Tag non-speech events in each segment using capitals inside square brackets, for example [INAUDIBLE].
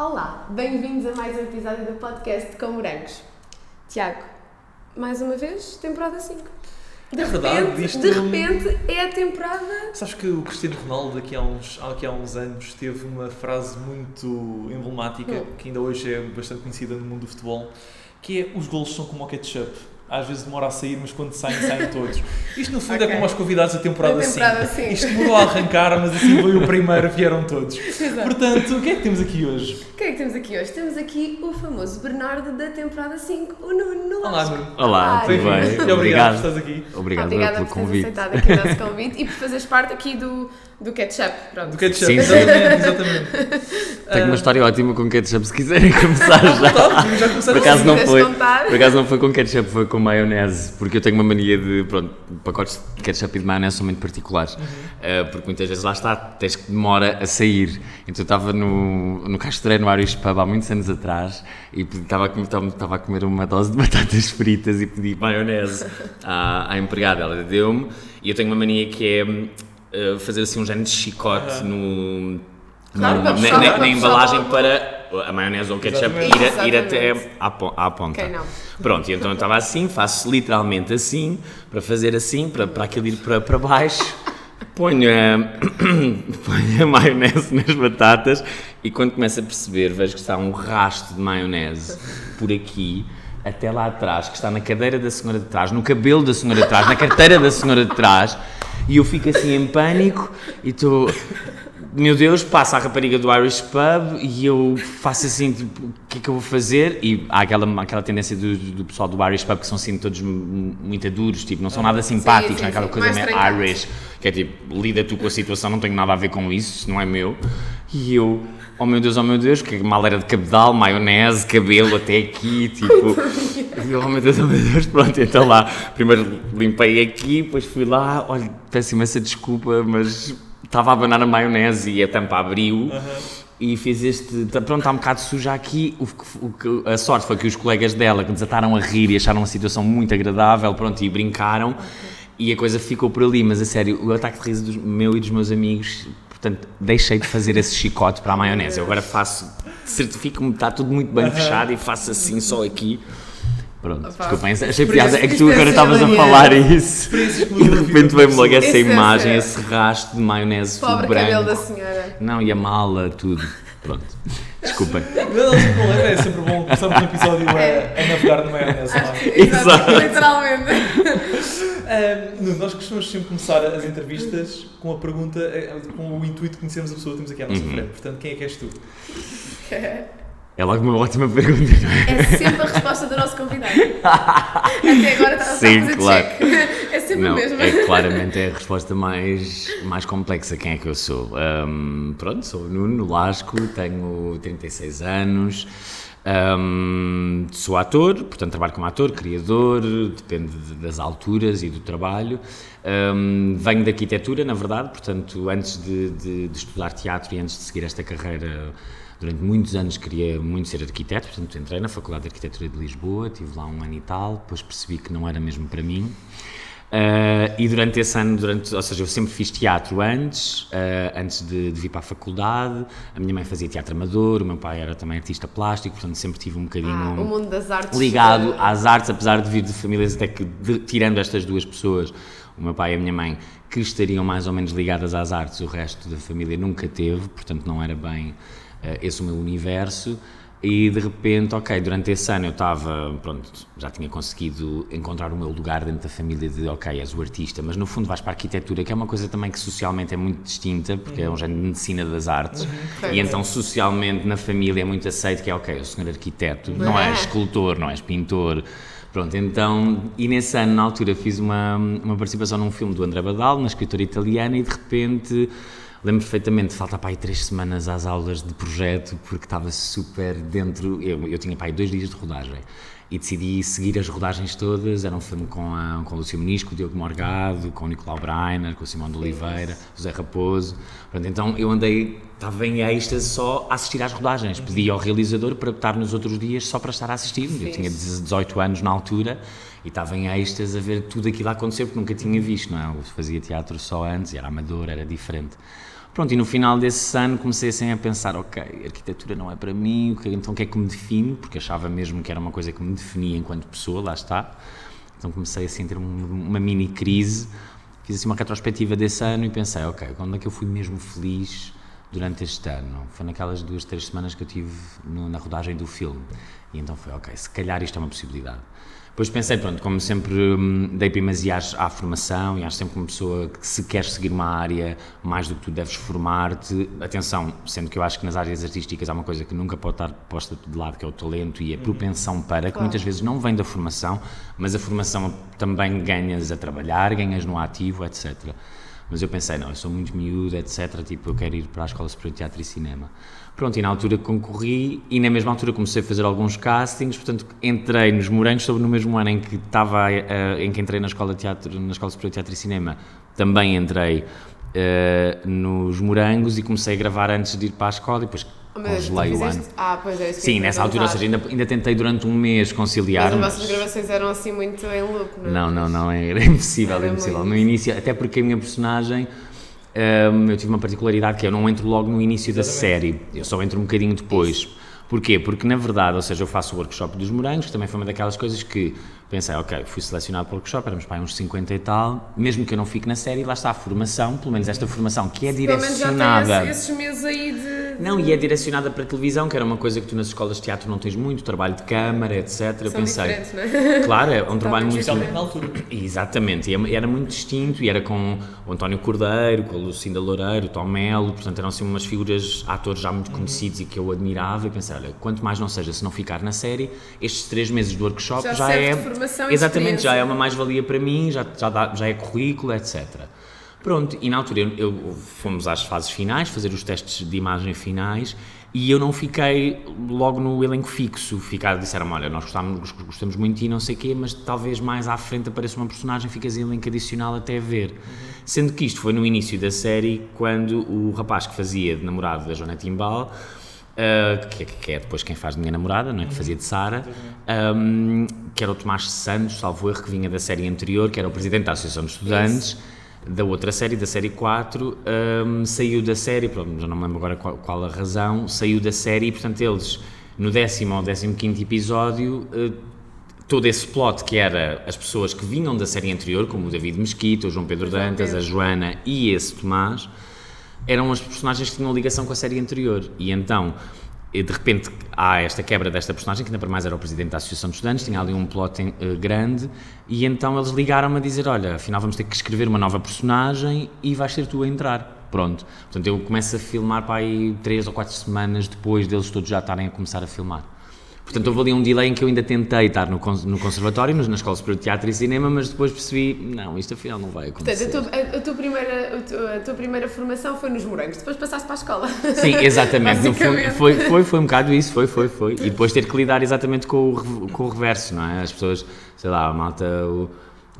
Olá, bem-vindos a mais um episódio do podcast com Morangos. Tiago, mais uma vez, temporada 5. De É verdade, repente, de repente é a temporada. Sabes que o Cristiano Ronaldo, aqui há uns, aqui há uns anos, teve uma frase muito emblemática, Hum. que ainda hoje é bastante conhecida no mundo do futebol, que é os golos são como o ketchup. Às vezes demora a sair, mas quando saem, saem todos. Isto no fundo Ok. é como aos convidados da temporada Da 5. temporada cinco. Isto demorou a arrancar, mas assim foi o primeiro, vieram todos. Exato. Portanto, o que é que temos aqui hoje? O que é que temos aqui hoje? Temos aqui o famoso Bernardo da temporada 5, o Nuno Olá. Nuno. Olá, tudo bem? Obrigado Obrigado. por estás aqui. Obrigado Obrigada pelo por teres convite. aceitado aqui o nosso convite e por fazeres parte aqui do, do ketchup. Pronto. Do ketchup, Sim, sim. exatamente, exatamente. Tenho Ah, uma história ótima com ketchup se quiserem começar já. Tá, já começaram Por acaso assim. não foi. contar? Por acaso não foi com ketchup, foi com maionese, porque eu tenho uma mania de, pronto, pacotes de ketchup e de maionese são muito particulares, Uhum. Uh, porque muitas vezes lá está, tens que demora a sair. Então eu estava no, no Castreiro, no Irish Pub, há muitos anos atrás, e estava a, comer- estava a comer uma dose de batatas fritas e pedi maionese à, à empregada, ela deu-me, e eu tenho uma mania que é uh, fazer assim um género de chicote no... Claro, no- na, puxar- na- na embalagem para a maionese ou o ketchup ir, Exatamente. ir até à, à ponta. Não. Pronto, e então eu estava assim, faço literalmente assim, para fazer assim, para, para aquilo ir para, para baixo, [LAUGHS] ponho a, [COUGHS] ponho a maionese nas batatas e quando começo a perceber, vejo que está um rasto de maionese por aqui, até lá atrás, que está na cadeira da senhora de trás, no cabelo da senhora de trás, na carteira da senhora de trás, e eu fico assim em pânico e estou meu Deus, passa a rapariga do Irish Pub e eu faço assim, tipo, o que é que eu vou fazer? E há aquela, aquela tendência do, do pessoal do Irish Pub que são assim todos muito duros, tipo, não são nada simpáticos, sim, não é aquela sim, coisa meio. Irish, que é tipo, lida tu com a situação, não tenho nada a ver com isso, isso não é meu. E eu, oh meu Deus, oh meu Deus, que mal era de cabedal, maionese, cabelo até aqui, tipo, e eu, oh meu Deus, oh meu Deus, pronto, então lá, primeiro limpei aqui, depois fui lá, olha, peço imensa desculpa, mas estava a abanar a maionese e a tampa abriu e fiz este. Pronto, está um bocado suja aqui. O, o a sorte foi que os colegas dela que desataram a rir e acharam a situação muito agradável, pronto, e brincaram. E a coisa ficou por ali, mas a sério, o ataque de riso dos, meu e dos meus amigos. Portanto, deixei de fazer esse chicote para a maionese. Eu agora faço, certifico-me, está tudo muito bem fechado e faço assim só aqui. Pronto, Opa. desculpem, achei piada. É que tu agora Experiência estavas a falar isso. E de repente veio-me logo essa é imagem, sério. esse rastro de maionese Pobre branco. cabelo da senhora. Não, e a mala, tudo. Pronto. Desculpem. [LAUGHS] Não, sem problema, é sempre bom começarmos um episódio a, a navegar na maionese. não é? Exato, literalmente. Nuno, nós costumamos sempre começar as entrevistas com a pergunta, eh, com o intuito de conhecermos a pessoa que temos aqui à nossa Uhum. frente. Portanto, quem é que és tu? [LAUGHS] É logo uma ótima pergunta, é? É sempre a resposta do nosso convidado. Até agora está a fazer claro. check. É sempre Não, a mesma. é claramente é a resposta mais, mais complexa. Quem é que eu sou? Ahm, pronto, sou o Nuno Lasco, tenho 36 anos, ahm, sou ator, portanto trabalho como ator, criador, depende de- das alturas e do trabalho. Ahm, venho de arquitetura, na verdade, portanto, antes de, de- de estudar teatro e antes de seguir esta carreira Durante muitos anos queria muito ser arquiteto, portanto entrei na Faculdade de Arquitetura de Lisboa, tive lá um ano e tal, depois percebi que não era mesmo para mim. Ah, e durante esse ano, durante, ou seja, eu sempre fiz teatro antes, ah, antes de, de vir para a faculdade. A minha mãe fazia teatro amador, o meu pai era também artista plástico, portanto sempre tive um bocadinho Ah, o mundo das artes. ligado às artes, apesar de vir de famílias até que, de- tirando estas duas pessoas, o meu pai e a minha mãe, que estariam mais ou menos ligadas às artes, o resto da família nunca teve, portanto não era bem esse o meu universo. E de repente, ok, durante esse ano eu estava, pronto, já tinha conseguido encontrar o meu lugar dentro da família de, ok, és o artista, mas no fundo vais para a arquitetura, que é uma coisa também que socialmente é muito distinta, porque é um género de medicina das artes, Correto. e então socialmente na família é muito aceito que é, ok, o senhor arquiteto, não É. és escultor, não és pintor, Pronto, então, e nesse ano, na altura, fiz uma, uma participação num filme do André Badal, na escritora italiana, e de repente, lembro perfeitamente, falta para aí três semanas às aulas de projeto, porque estava super dentro, eu, eu tinha para aí dois dias de rodagem, e decidi seguir as rodagens todas, era um filme com, a, com o Lúcio Menisco, o Diogo Morgado, com o Nicolau Breiner, com o Simão de Oliveira, José Raposo, Pronto, então eu andei estava em êxtase só a assistir às rodagens. Pedi ao realizador para estar nos outros dias só para estar a assistir. Eu tinha 18 anos na altura e estava em êxtase a ver tudo aquilo a acontecer porque nunca tinha visto, não é? Eu fazia teatro só antes, era amador, era diferente. Pronto, e no final desse ano comecei assim a pensar, ok, arquitetura não é para mim, que- então o que é que me define? Porque achava mesmo que era uma coisa que me definia enquanto pessoa, lá está. Então comecei assim a ter um- uma mini crise, fiz assim uma retrospectiva desse ano e pensei, ok, quando é que eu fui mesmo feliz durante este ano? Foi naquelas duas, três semanas que eu tive no- na rodagem do filme. E então foi, ok, se calhar isto é uma possibilidade. Depois pensei, pronto, como sempre hum, dei primazia à formação e acho sempre que uma pessoa que se quer seguir uma área, mais do que tu deves formar-te, atenção, sendo que eu acho que nas áreas artísticas há uma coisa que nunca pode estar posta de lado, que é o talento e a propensão para, que muitas vezes não vem da formação, mas a formação também ganhas a trabalhar, ganhas no ativo, etc. Mas eu pensei, não, eu sou muito miúdo, etc. Tipo, eu quero ir para a Escola Superior de Teatro e Cinema. Pronto, e na altura concorri e na mesma altura comecei a fazer alguns castings, portanto entrei nos Morangos, sobre no mesmo ano em que estava, eh, em que entrei na Escola, de teatro, na Escola Superior de Teatro e Cinema, também entrei eh, nos Morangos e comecei a gravar antes de ir para a escola e depois tu congelei o ano. Ah, pois é, isso Sim, nessa altura, ou seja, ainda, ainda tentei durante um mês conciliar, Mas as vossas gravações eram assim muito em loop, não é? Não, não, não, era impossível, era impossível. muito. No início, até porque a minha personagem, hum, eu tive uma particularidade que é, eu não entro logo no início da série, eu só entro um bocadinho depois. Porquê? Porque na verdade, ou seja, eu faço o workshop dos morangos, que também foi uma daquelas coisas que pensei, ok, fui selecionado para o workshop, éramos para aí uns 50 e tal, mesmo que eu não fique na série, lá está a formação, pelo menos esta formação que é menos já direcionada. tem esse- esses meses aí de... Não, e é direcionada para a televisão, que era uma coisa que tu nas escolas de teatro não tens muito, trabalho de câmara, etc. eu São pensei, não é? [LAUGHS] claro, é um trabalho muito. Especialmente na altura. Exatamente, e era muito distinto e era com o António Cordeiro, com a Lucinda Loureiro, o Tom Melo, portanto eram assim umas figuras, atores já muito conhecidos e que eu admirava e pensei, olha, quanto mais não seja, se não ficar na série, estes três meses do workshop Já já, é... formação e exatamente, já é uma mais-valia para mim, já, já, dá- já é currículo, etc. Pronto, e na altura eu, eu- fomos às fases finais, fazer os testes de imagem finais, e eu não fiquei logo no elenco fixo. Ficaram, disseram olha, nós gostamos, gostamos muito de ti, não sei o quê, mas talvez mais à frente apareça uma personagem, ficas em elenco adicional até ver. Sendo que isto foi no início da série, quando o rapaz que fazia de namorado da Joana Timbal, Uh, que, que é depois quem faz de minha namorada, não é? que fazia de Sara, um, que era o Tomás Santos, salvo erro, que vinha da série anterior, que era o presidente da Associação de Estudantes, da outra série, da série 4, um, saiu da série, pronto, já não me lembro agora qual, qual a razão, saiu da série e, portanto, eles, no décimo ou décimo quinto episódio, uh, todo esse plot que era as pessoas que vinham da série anterior, como o David Mesquita, o João Pedro Dantas, a. Joana e esse Tomás, eram as personagens que tinham ligação com a série anterior. E então, eh, de repente, há esta quebra desta personagem, que ainda para mais era o presidente da Associação de Estudantes, tinha ali um plot eh, grande, e então eles ligaram-me a dizer: Olha, afinal vamos ter que escrever uma nova personagem e vais ser tu a entrar. Pronto. Portanto, eu começo a filmar para aí três ou quatro semanas depois deles todos já estarem a começar a filmar. Portanto, houve ali um delay em que eu ainda tentei estar no, no conservatório, na Escola Superior de Teatro e Cinema, mas depois percebi, não, isto afinal não vai acontecer. Portanto, a tua, a, tua primeira, a, tua, a tua primeira formação foi nos morangos, depois passaste para a escola. Sim, exatamente. No fundo, foi, foi, foi um bocado isso, foi, foi, foi. E depois ter que lidar exatamente com o, com o reverso, não é? As pessoas, sei lá, a malta, o,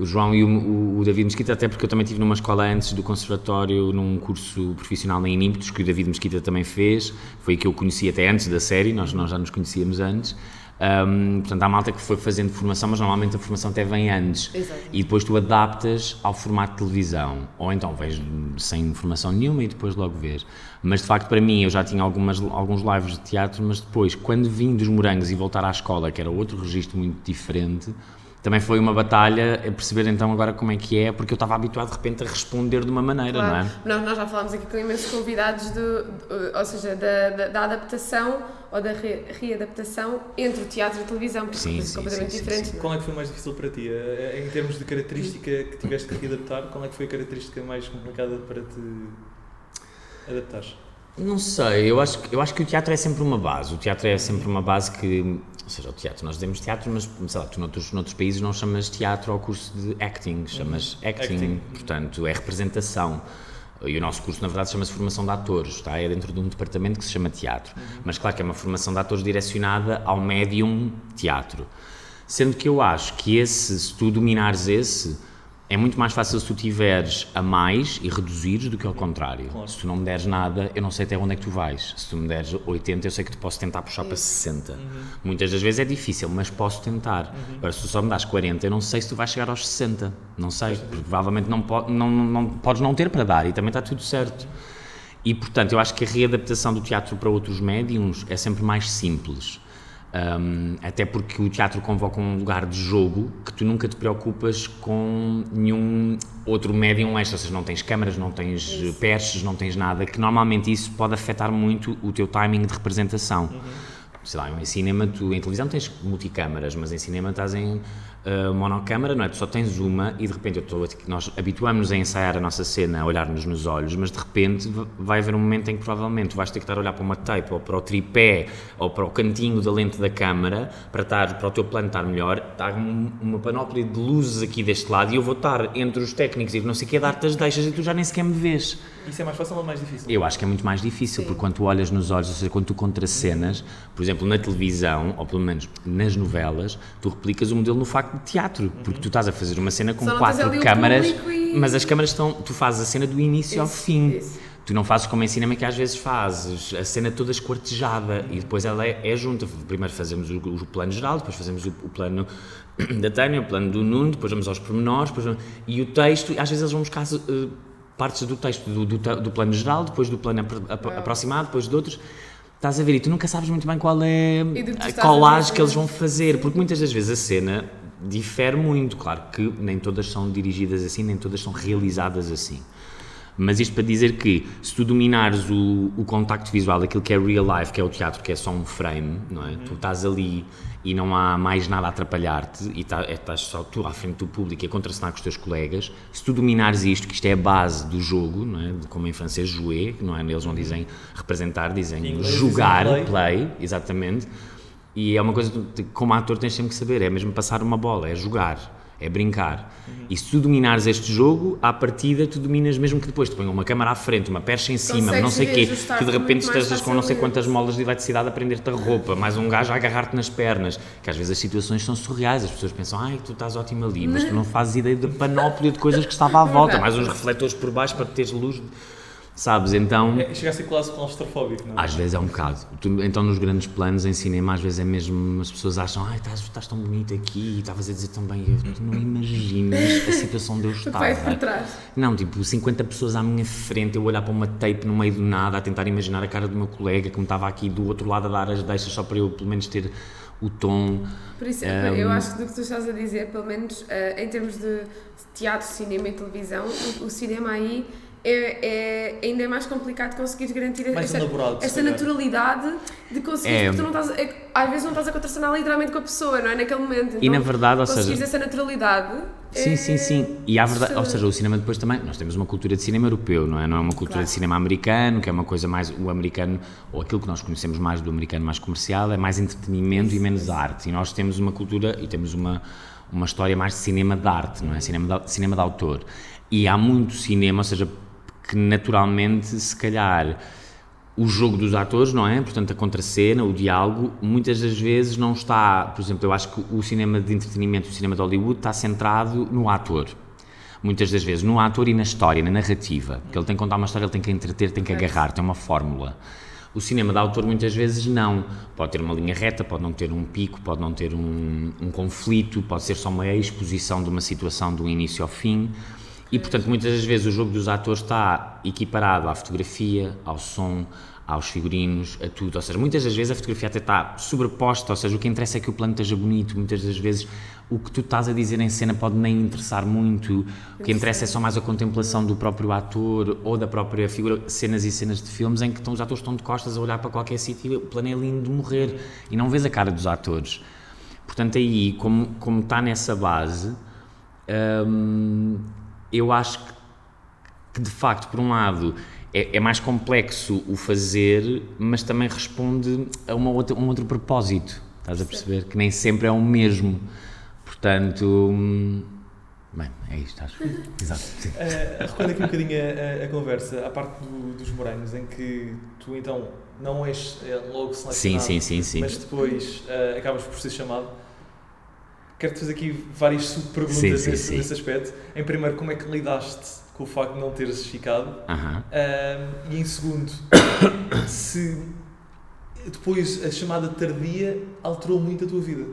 o João e o, o, David Mesquita, até porque eu também estive numa escola antes do conservatório, num curso profissional em Inimpetos, que o David Mesquita também fez, foi que eu conheci até antes da série, nós, nós já nos conhecíamos antes. Ahm, portanto, há malta que foi fazendo formação, mas normalmente a formação até vem antes. Exato. E depois tu adaptas ao formato de televisão. Ou então vês sem formação nenhuma e depois logo vês. Mas de facto, para mim, eu já tinha algumas, alguns lives de teatro, mas depois, quando vim dos morangos e voltar à escola, que era outro registro muito diferente, também foi uma batalha a perceber então agora como é que é, porque eu estava habituado de repente a responder de uma maneira, não é? Nós, nós já falámos aqui com imensos convidados, do, ou seja, da, da, da adaptação ou da re- readaptação entre o teatro e a televisão, porque Sim, são sim, completamente sim, sim, diferentes. é? Qual é que foi mais difícil para ti? Eh, Em termos de característica que tiveste que readaptar, qual é que foi a característica mais complicada para te adaptares? Não sei, eu acho, que- eu acho que o teatro é sempre uma base. O teatro é sempre uma base que. Ou seja, o teatro, nós dizemos teatro, mas sei lá, tu noutros, noutros países não chamas teatro ao curso de acting, chamas acting, Acting. portanto, é representação. E o nosso curso, na verdade, chama-se formação de atores, tá? é dentro de um departamento que se chama teatro. Mas claro que é uma formação de atores direcionada ao médium teatro. Sendo que eu acho que esse, se tu dominares esse, É muito mais fácil se tu tiveres a mais e reduzires do que ao contrário. Claro. Se tu não me deres nada, eu não sei até onde é que tu vais. Se tu me deres 80, eu sei que te posso tentar puxar para 60. Muitas das vezes é difícil, mas posso tentar. Agora, se tu só me das 40, eu não sei se tu vais chegar aos 60. Não sei, porque provavelmente não, po não, não, não- podes não ter para dar e também está tudo certo. E, portanto, eu acho que a readaptação do teatro para outros médiums é sempre mais simples. Um, até porque o teatro convoca um lugar de jogo que tu nunca te preocupas com nenhum outro médium extra, ou seja, não tens câmaras, não tens eh, perches, não tens nada, que normalmente isso pode afetar muito o teu timing de representação. Sei lá, em cinema, tu em televisão tens multicâmaras, mas em cinema estás em uh, monocâmara, não é? Tu só tens uma e de repente eu estou aqui, nós habituamos-nos a ensaiar a nossa cena, a olhar-nos nos olhos, mas de repente vai haver um momento em que provavelmente tu vais ter que estar a olhar para uma tape ou para o tripé ou para o cantinho da lente da câmara para, estar, para o teu plano estar melhor. Está um- uma panóplia de luzes aqui deste lado e eu vou estar entre os técnicos e não sei o que a dar-te as deixas e tu já nem sequer me vês. Isso é mais fácil ou mais difícil? Eu acho que é muito mais difícil, porque quando tu olhas nos olhos, ou seja, quando tu contracenas, por exemplo, na televisão, ou pelo menos nas novelas, tu replicas o modelo no facto de teatro, porque tu estás a fazer uma cena com Só quatro câmaras, e- mas as câmaras estão, tu fazes a cena do início ao Isso, fim. isso. Tu não fazes como em cinema que às vezes fazes, a cena toda esquartejada e depois ela é, é junta. Primeiro fazemos o, o plano geral, depois fazemos o, o plano [COUGHS] da Tânia, o plano do Nuno, depois vamos aos pormenores, depois vamos- e o texto, às vezes eles vão buscar eh, partes do texto do, do, do plano geral, depois do plano apro- apro- aproximado, depois de outros. Estás a ver e tu nunca sabes muito bem qual é a colagem que eles vão fazer, porque muitas das vezes a cena difere muito. Claro que nem todas são dirigidas assim, nem todas são realizadas assim. Mas isto para dizer que se tu dominares o, o contacto visual daquilo que é real life, que é o teatro, que é só um frame, não é? Tu estás ali e não há mais nada a atrapalhar-te e tá- é- estás só tu à frente do público e a contracenar com os teus colegas. Se tu dominares isto, que isto é a base do jogo, não é? De- Como em francês, jouer, não é? Eles não dizem representar, dizem jogar, dizem play. play, exatamente. E é uma coisa que como ator tens sempre que saber, é mesmo passar uma bola, é jogar, é brincar. E se tu dominares este jogo, à partida tu dominas mesmo que depois te ponham uma câmara à frente, uma percha em cima, Consegues não sei o quê, que de repente estejas com não sei quantas molas de eletricidade a prender-te a roupa, mais um gajo a agarrar-te nas pernas, que às vezes as situações são surreais, as pessoas pensam, ai, tu estás ótimo ali, mas tu [LAUGHS] não fazes ideia da panóplia de coisas que estava à volta, mais uns refletores por baixo para teres luz, sabes? Então... É, chega a ser quase claustrofóbico, não é? Às vezes é um bocado. Então, nos grandes planos em cinema, às vezes é mesmo. As pessoas acham, ai, estás, estás tão bonito aqui e estavas a dizer tão bem. Eu, tu não imaginas a situação onde eu [LAUGHS] Tu vais por estava. trás. Não, tipo, 50 pessoas à minha frente, eu olhar para uma tape no meio do nada, a tentar imaginar a cara do meu colega que me estava aqui do outro lado a dar as deixas só para eu, pelo menos, ter o tom. Por isso, Um, eu acho que do que tu estás a dizer, pelo menos eh, em termos de teatro, cinema e televisão, o, o cinema aí é, é ainda é mais complicado conseguir garantir Mais esta calhar. naturalidade de conseguir, É. porque tu não estás, é- às vezes não estás a contracenar literalmente com a pessoa, não é? Naquele momento. E na verdade, ou seja- essa naturalidade. Sim, é- sim, sim. E há verdade, ou seja, o cinema depois também, nós temos uma cultura de cinema europeu, não é? Não é uma cultura Claro. de cinema americano, que é uma coisa mais, o americano, ou aquilo que nós conhecemos mais do americano mais comercial, é mais entretenimento e menos arte. E nós temos uma cultura e temos uma, uma história mais de cinema de arte, não é? Cinema de, cinema de autor. E há muito cinema, ou seja, que naturalmente, se calhar, o jogo dos atores, não é? Portanto, a contracena, o diálogo, muitas das vezes não está. Por exemplo, eu acho que o cinema de entretenimento, o cinema de Hollywood, está centrado no ator. Muitas das vezes, no ator e na história, na narrativa. Porque ele tem que contar uma história, ele tem que entreter, tem que agarrar, tem uma fórmula. O cinema de autor, muitas vezes, não. Pode ter uma linha reta, pode não ter um pico, pode não ter um, um conflito, pode ser só uma exposição de uma situação do início ao fim. E, portanto, muitas das vezes o jogo dos atores está equiparado à fotografia, ao som, aos figurinos, a tudo. Ou seja, muitas das vezes a fotografia até está sobreposta, ou seja, o que interessa é que o plano esteja bonito. Muitas das vezes o que tu estás a dizer em cena pode nem interessar muito. O que interessa é só mais a contemplação do próprio ator ou da própria figura. Cenas e cenas de filmes em que estão, os atores estão de costas a olhar para qualquer sítio e o plano é lindo de morrer. E não vês a cara dos atores. Portanto, aí, como, como está nessa base, hum, eu acho que, que, de facto, por um lado, é, é mais complexo o fazer, mas também responde a uma outra, um outro propósito. Estás a perceber? Que nem sempre é o mesmo. Portanto. hum, Bem, é isto, acho. [LAUGHS] Exato. Sim. Uh, recolhe aqui um bocadinho a, a- a conversa, a parte do- dos morangos, em que tu então não és eh, logo selecionado, Sim, sim, sim, sim. mas depois eh, acabas por ser chamado. Quero-te fazer aqui várias subperguntas nesse, nesse aspecto. Em primeiro, como é que lidaste com o facto de não teres ficado? Aham. Ahm, e em segundo, se depois a chamada tardia alterou muito a tua vida.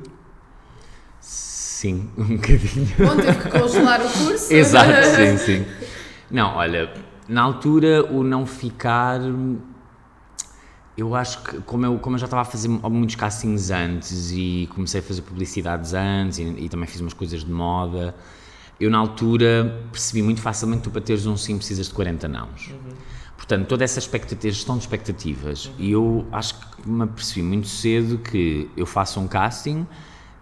Sim, um bocadinho. Bom, teve que congelar o curso. Exato, [LAUGHS] sim, sim. Não, olha, na altura o não ficar. Eu acho que, como eu, como eu já estava a fazer muitos castings antes e comecei a fazer publicidades antes e, e também fiz umas coisas de moda, eu na altura percebi muito facilmente que tu para teres um sim precisas de 40 nãos. Portanto, toda essa expectativa, gestão de expectativas, e eu acho que me apercebi muito cedo que eu faço um casting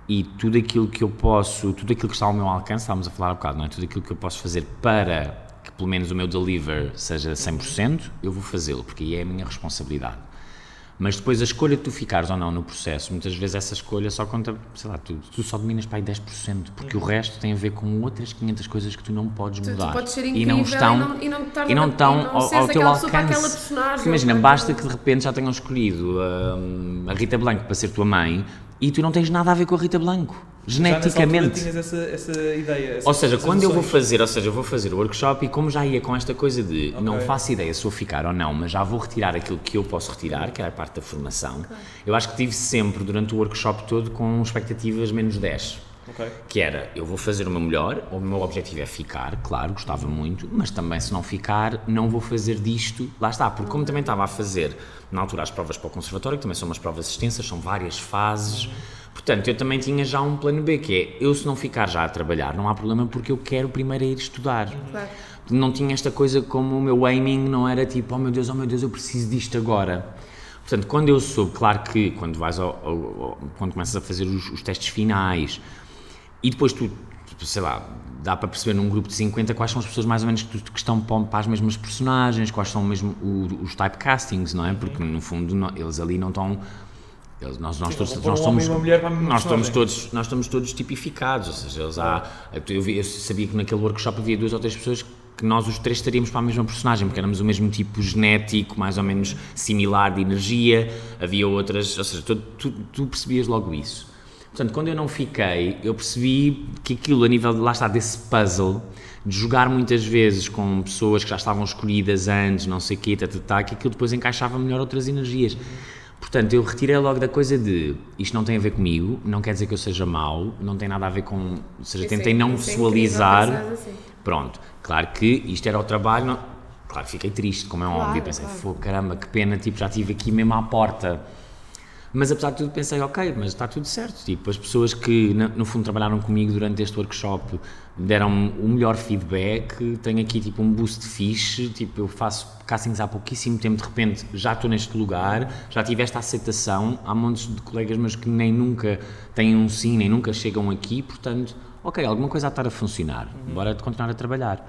e tudo aquilo que eu posso, tudo aquilo que está ao meu alcance, estávamos a falar há bocado, não é? Tudo aquilo que eu posso fazer para que pelo menos o meu deliver seja 100%, eu vou fazê-lo, porque aí é a minha responsabilidade. Mas depois a escolha de tu ficares ou não no processo, muitas vezes essa escolha só conta, sei lá, tu, tu só dominas para aí 10%, porque o resto tem a ver com outras 500 coisas que tu não podes Tu, mudar. tu podes ser e incrível não estão, e não, e não, e estão e ao, ao teu alcance. imagina, basta que de repente já tenham escolhido hum, a Rita Blanco para ser tua mãe e tu não tens nada a ver com a Rita Blanco, Já geneticamente. tinhas essa, essa ideia. essa- Ou seja, quando eu vou fazer, ou seja, eu vou fazer o workshop e como já ia com esta coisa de não Ok. faço ideia se vou ficar ou não, mas já vou retirar aquilo que eu posso retirar, que é a parte da formação, eu acho que tive sempre durante o workshop todo com expectativas menos 10. Ok. Que era, eu vou fazer o meu melhor, o meu objetivo é ficar, claro, gostava muito, mas também se não ficar, não vou fazer disto, lá está, porque como também estava a fazer, na altura, as provas para o conservatório, que também são umas provas extensas, são várias fases, portanto, eu também tinha já um plano B, que é, eu se não ficar já a trabalhar, não há problema, porque eu quero primeiro ir estudar. Claro. Não tinha esta coisa como o meu aiming não era tipo, oh meu Deus, oh meu Deus, eu preciso disto agora. Portanto, quando eu soube, claro que quando vais ao, ao- ao- quando começas a fazer os, os testes finais e depois tu, sei lá, dá para perceber num grupo de 50 quais são as pessoas mais ou menos que, que estão para as mesmas personagens, quais são mesmo o- os typecastings, não é? Porque no fundo no- eles ali não estão. Eles, nós, nós, Sim, todos, nós somos, nós estamos todos nós estamos todos tipificados, ou seja, eles há, eu, vi- eu sabia que naquele workshop havia duas ou três pessoas que nós os três estaríamos para a mesma personagem, porque éramos o mesmo tipo genético, mais ou menos similar de energia, havia outras, ou seja, tu, tu, tu percebias logo isso. Portanto, quando eu não fiquei, eu percebi que aquilo a nível, de, lá está, desse puzzle, de jogar muitas vezes com pessoas que já estavam escolhidas antes, não sei o quê, tá, tá, tá, que aquilo depois encaixava melhor outras energias. Portanto, eu retirei logo da coisa de isto não tem a ver comigo, não quer dizer que eu seja mau, não tem nada a ver com. Ou seja, tentei não visualizar. assim. Pronto, claro que isto era o trabalho, não- claro, fiquei triste, como é Claro, óbvio, pensei, claro. "Fô, caramba, que pena, tipo, já estive aqui mesmo à porta. Mas apesar de tudo pensei, ok, mas está tudo certo. Tipo, as pessoas que no fundo trabalharam comigo durante este workshop deram o melhor feedback, tenho aqui tipo um boost fixe, tipo, eu faço castings há pouquíssimo tempo, de repente já estou neste lugar, já tive esta aceitação, há montes de colegas meus que nem nunca têm um sim, nem nunca chegam aqui, portanto, ok, alguma coisa a estar a funcionar, bora continuar a trabalhar.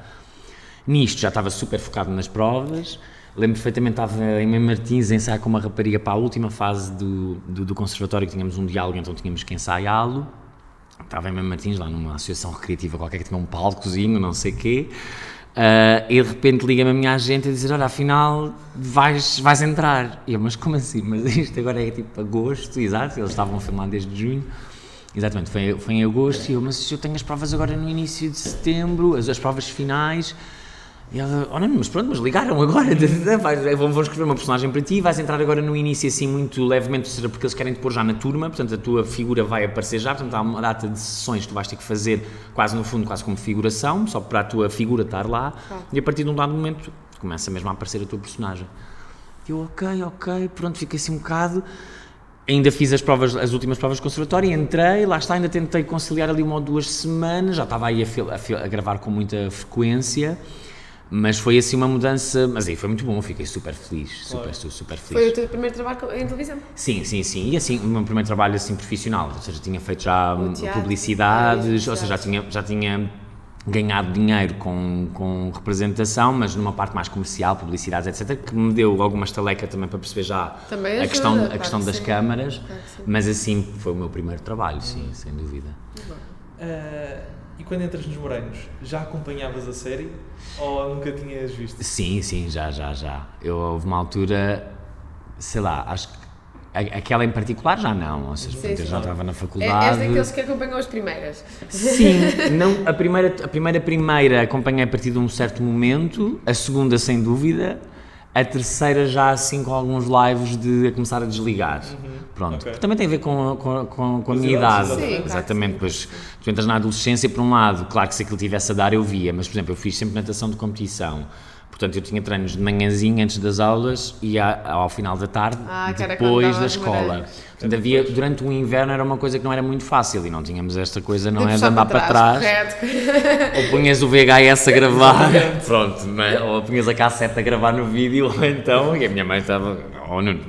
Nisto já estava super focado nas provas. Lembro perfeitamente, estava em Martins a ensaiar com uma rapariga para a última fase do, do, do conservatório, que tínhamos um diálogo, então tínhamos que ensaiá-lo. Estava em Mãe Martins, lá numa associação recreativa qualquer que tinha um palcozinho, não sei o quê. Ah, e de repente liga-me a minha agente a dizer: Olha, afinal vais, vais entrar. E eu, mas como assim? Mas isto agora é tipo agosto, exato, eles estavam a filmar desde junho. Exatamente, foi, foi em agosto e eu, mas eu tenho as provas agora no início de setembro, as, as provas finais. E ela, oh não, mas pronto, mas ligaram agora, [LAUGHS] vais, vão, vão escrever uma personagem para ti, vais entrar agora no início assim muito levemente, seja, porque eles querem te pôr já na turma, portanto a tua figura vai aparecer já, portanto há uma data de sessões que tu vais ter que fazer quase no fundo, quase como figuração, só para a tua figura estar lá, e a partir de um dado momento começa mesmo a aparecer a tua personagem. E eu, ok, ok, pronto, fiquei assim um bocado. Ainda fiz as provas, as últimas provas de conservatório, entrei, lá está, ainda tentei conciliar ali uma ou duas semanas, já estava aí a, a a gravar com muita frequência, mas foi assim uma mudança, mas aí foi muito bom, fiquei super feliz, super, super, super feliz. Foi o teu primeiro trabalho em televisão. Sim, sim, sim. E assim, o meu primeiro trabalho assim profissional, ou seja, tinha feito já hum, teatro, publicidades, ah, ou seja, já tinha, já tinha ganhado dinheiro com, com representação, mas numa parte mais comercial, publicidades, etc., que me deu alguma estaleca também para perceber já Também a ajuda, questão, a claro questão que das sim. câmaras, Claro que mas assim foi o meu primeiro trabalho, sim, sem dúvida. Ah, e quando entras nos Moreinos, já acompanhavas a série ou nunca tinhas visto? Sim, sim, já, já, já. Eu houve uma altura, sei lá, acho que Aquela em particular já não, ou seja, Sim, portanto, eu sim. já estava na É, faculdade. és daqueles que acompanham as primeiras. Sim, [LAUGHS] não, a, primeira, a primeira primeira acompanhei a partir de um certo momento, a segunda sem dúvida, a terceira já assim com alguns lives de a começar a desligar. Pronto, ok. também tem a ver com, com, com, com a minha idade. Sim, claro exatamente, sim. pois tu entras na adolescência por um lado, claro que se aquilo tivesse a dar eu via, mas por exemplo eu fiz sempre natação de competição. Portanto, eu tinha treinos de manhãzinha antes das aulas e ao final da tarde, Ah, depois da escola. Portanto, havia, durante o inverno era uma coisa que não era muito fácil e não tínhamos esta coisa, não De é de andar para trás. Correto. Ou punhas o VHS a gravar, pronto, não é? ou punhas a cassete a gravar no vídeo, ou então, e a minha mãe estava, oh Nuno,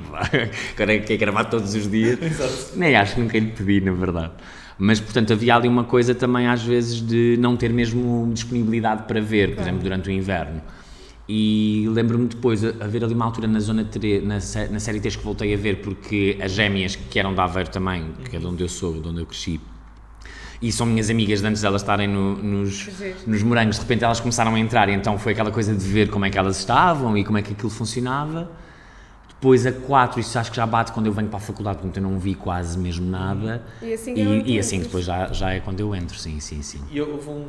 agora é que é gravar todos os dias. Exato. Nem acho que nunca lhe pedi, na verdade. Mas, portanto, havia ali uma coisa também, às vezes, de não ter mesmo disponibilidade para ver, por exemplo, durante o inverno. E lembro-me depois a haver ali uma altura na zona 3, na, na série 3 que voltei a ver, porque as gêmeas, que eram de Aveiro também, que é de onde eu sou, de onde eu cresci, e são minhas amigas de antes delas estarem no- nos, nos morangos, de repente elas começaram a entrar, e então foi aquela coisa de ver como é que elas estavam e como é que aquilo funcionava. Depois a 4, isso acho que já bate quando eu venho para a faculdade, portanto eu não vi quase mesmo nada. E assim e, e assim depois já, já é quando eu entro, sim, sim, sim. E houve um-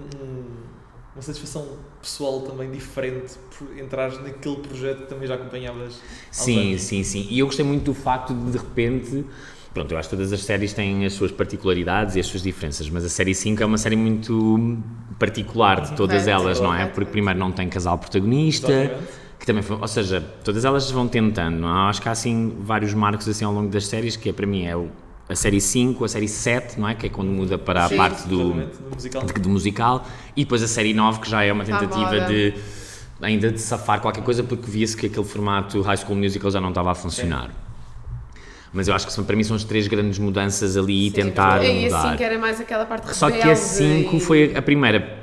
uma satisfação pessoal também diferente por entrares naquele projeto que também já acompanhavas Sim, anos. sim, sim. E eu gostei muito do facto de de repente. Pronto, eu acho que todas as séries têm as suas particularidades e as suas diferenças, mas a série 5 é uma série muito particular de todas elas, não é? Porque primeiro não tem casal protagonista, Exatamente. que também foi, ou seja, todas elas vão tentando, não é? Acho que há assim vários marcos assim ao longo das séries, que é para mim é o, a série 5, a série 7, não é? Que é quando muda para a Sim, parte do, do musical. de- do musical e depois a série 9 que já é uma tentativa de ainda de safar qualquer coisa porque via-se que aquele formato High School Musical já não estava a funcionar. Mas eu acho que são, para mim são as três grandes mudanças ali e tentar E mudar. assim que era mais aquela parte Só que a rebelde 5 e- foi a primeira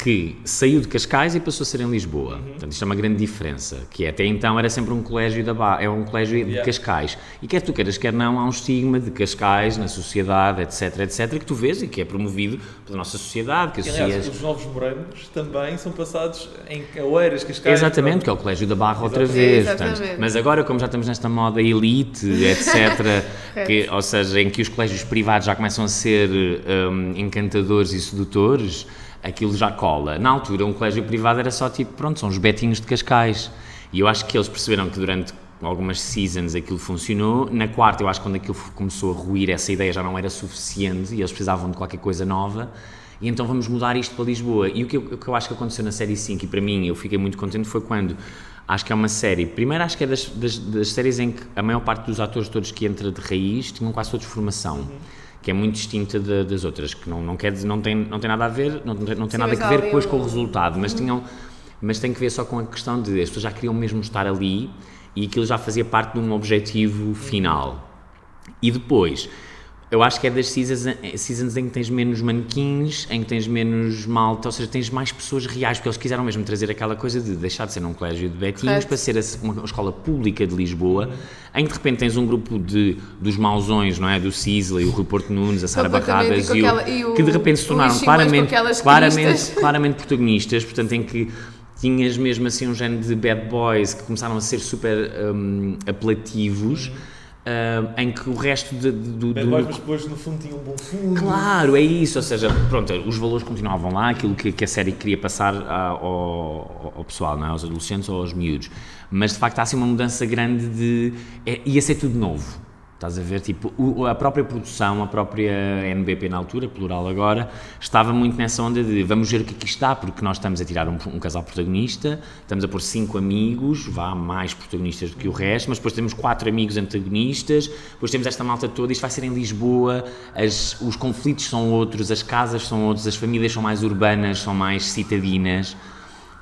que saiu de Cascais e passou a ser em Lisboa. Uhum. Portanto, isto é uma grande diferença, que até então era sempre um colégio da ba é um colégio de Yeah. Cascais. E quer tu queiras, quer não, há um estigma de Cascais na sociedade, etc, etc, que tu vês e que é promovido pela nossa sociedade, que E, aliás, os novos morenos também são passados em Oeiras, Cascais. Exatamente, que é o Colégio da Barra outra vez. Portanto, mas agora, como já estamos nesta moda elite, etc., [LAUGHS] que, ou seja, em que os colégios privados já começam a ser hum, encantadores e sedutores, aquilo já cola. Na altura, um colégio privado era só tipo, pronto, são os betinhos de Cascais. E eu acho que eles perceberam que durante algumas seasons aquilo funcionou. Na quarta, eu acho que quando aquilo começou a ruir, essa ideia já não era suficiente e eles precisavam de qualquer coisa nova. E então vamos mudar isto para Lisboa. E o que, eu, o que eu acho que aconteceu na série 5, e para mim eu fiquei muito contente, foi quando acho que é uma série. Primeiro, acho que é das, das, das séries em que a maior parte dos atores todos que entra de raiz tinham quase todos formação. Que é muito distinta da- das outras, que não, não, quer dizer, não, tem, não tem nada a ver, não, tem- não tem Sim, nada a ver depois com o resultado, mas tinham mas tem que ver só com a questão de as pessoas já queriam mesmo estar ali e aquilo já fazia parte de um objetivo final. E depois, eu acho que é das seasons, seasons em que tens menos manequins, em que tens menos malta, ou seja, tens mais pessoas reais, porque eles quiseram mesmo trazer aquela coisa de deixar de ser um colégio de betinhos Correto. para ser uma escola pública de Lisboa, em que de repente tens um grupo de, dos mauzões, não é? Do Sisley, o Rui Porto Nunes, a Sara Barradas e aquela- e o- que de repente se tornaram claramente, claramente, [LAUGHS] claramente protagonistas, portanto, em que tinhas mesmo assim um género de bad boys que começaram a ser super hum, apelativos, hum, em que o resto de- de- do, Bad do- Boys, mas depois no fundo tinha um bom fundo. Claro, é isso, ou seja, pronto, os valores continuavam lá, aquilo que, que a série queria passar a- ao, ao pessoal, não é? aos adolescentes ou aos miúdos, mas de facto há assim uma mudança grande de. É, ia ser tudo novo. Estás a ver? Tipo, o- a própria produção, a própria NBP na altura, plural agora, estava muito nessa onda de vamos ver o que aqui está, porque nós estamos a tirar um, um casal protagonista, estamos a pôr cinco amigos, vá mais protagonistas do que o resto, mas depois temos quatro amigos antagonistas, depois temos esta malta toda, isto vai ser em Lisboa, as- os conflitos são outros, as casas são outros, as famílias são mais urbanas, são mais citadinas.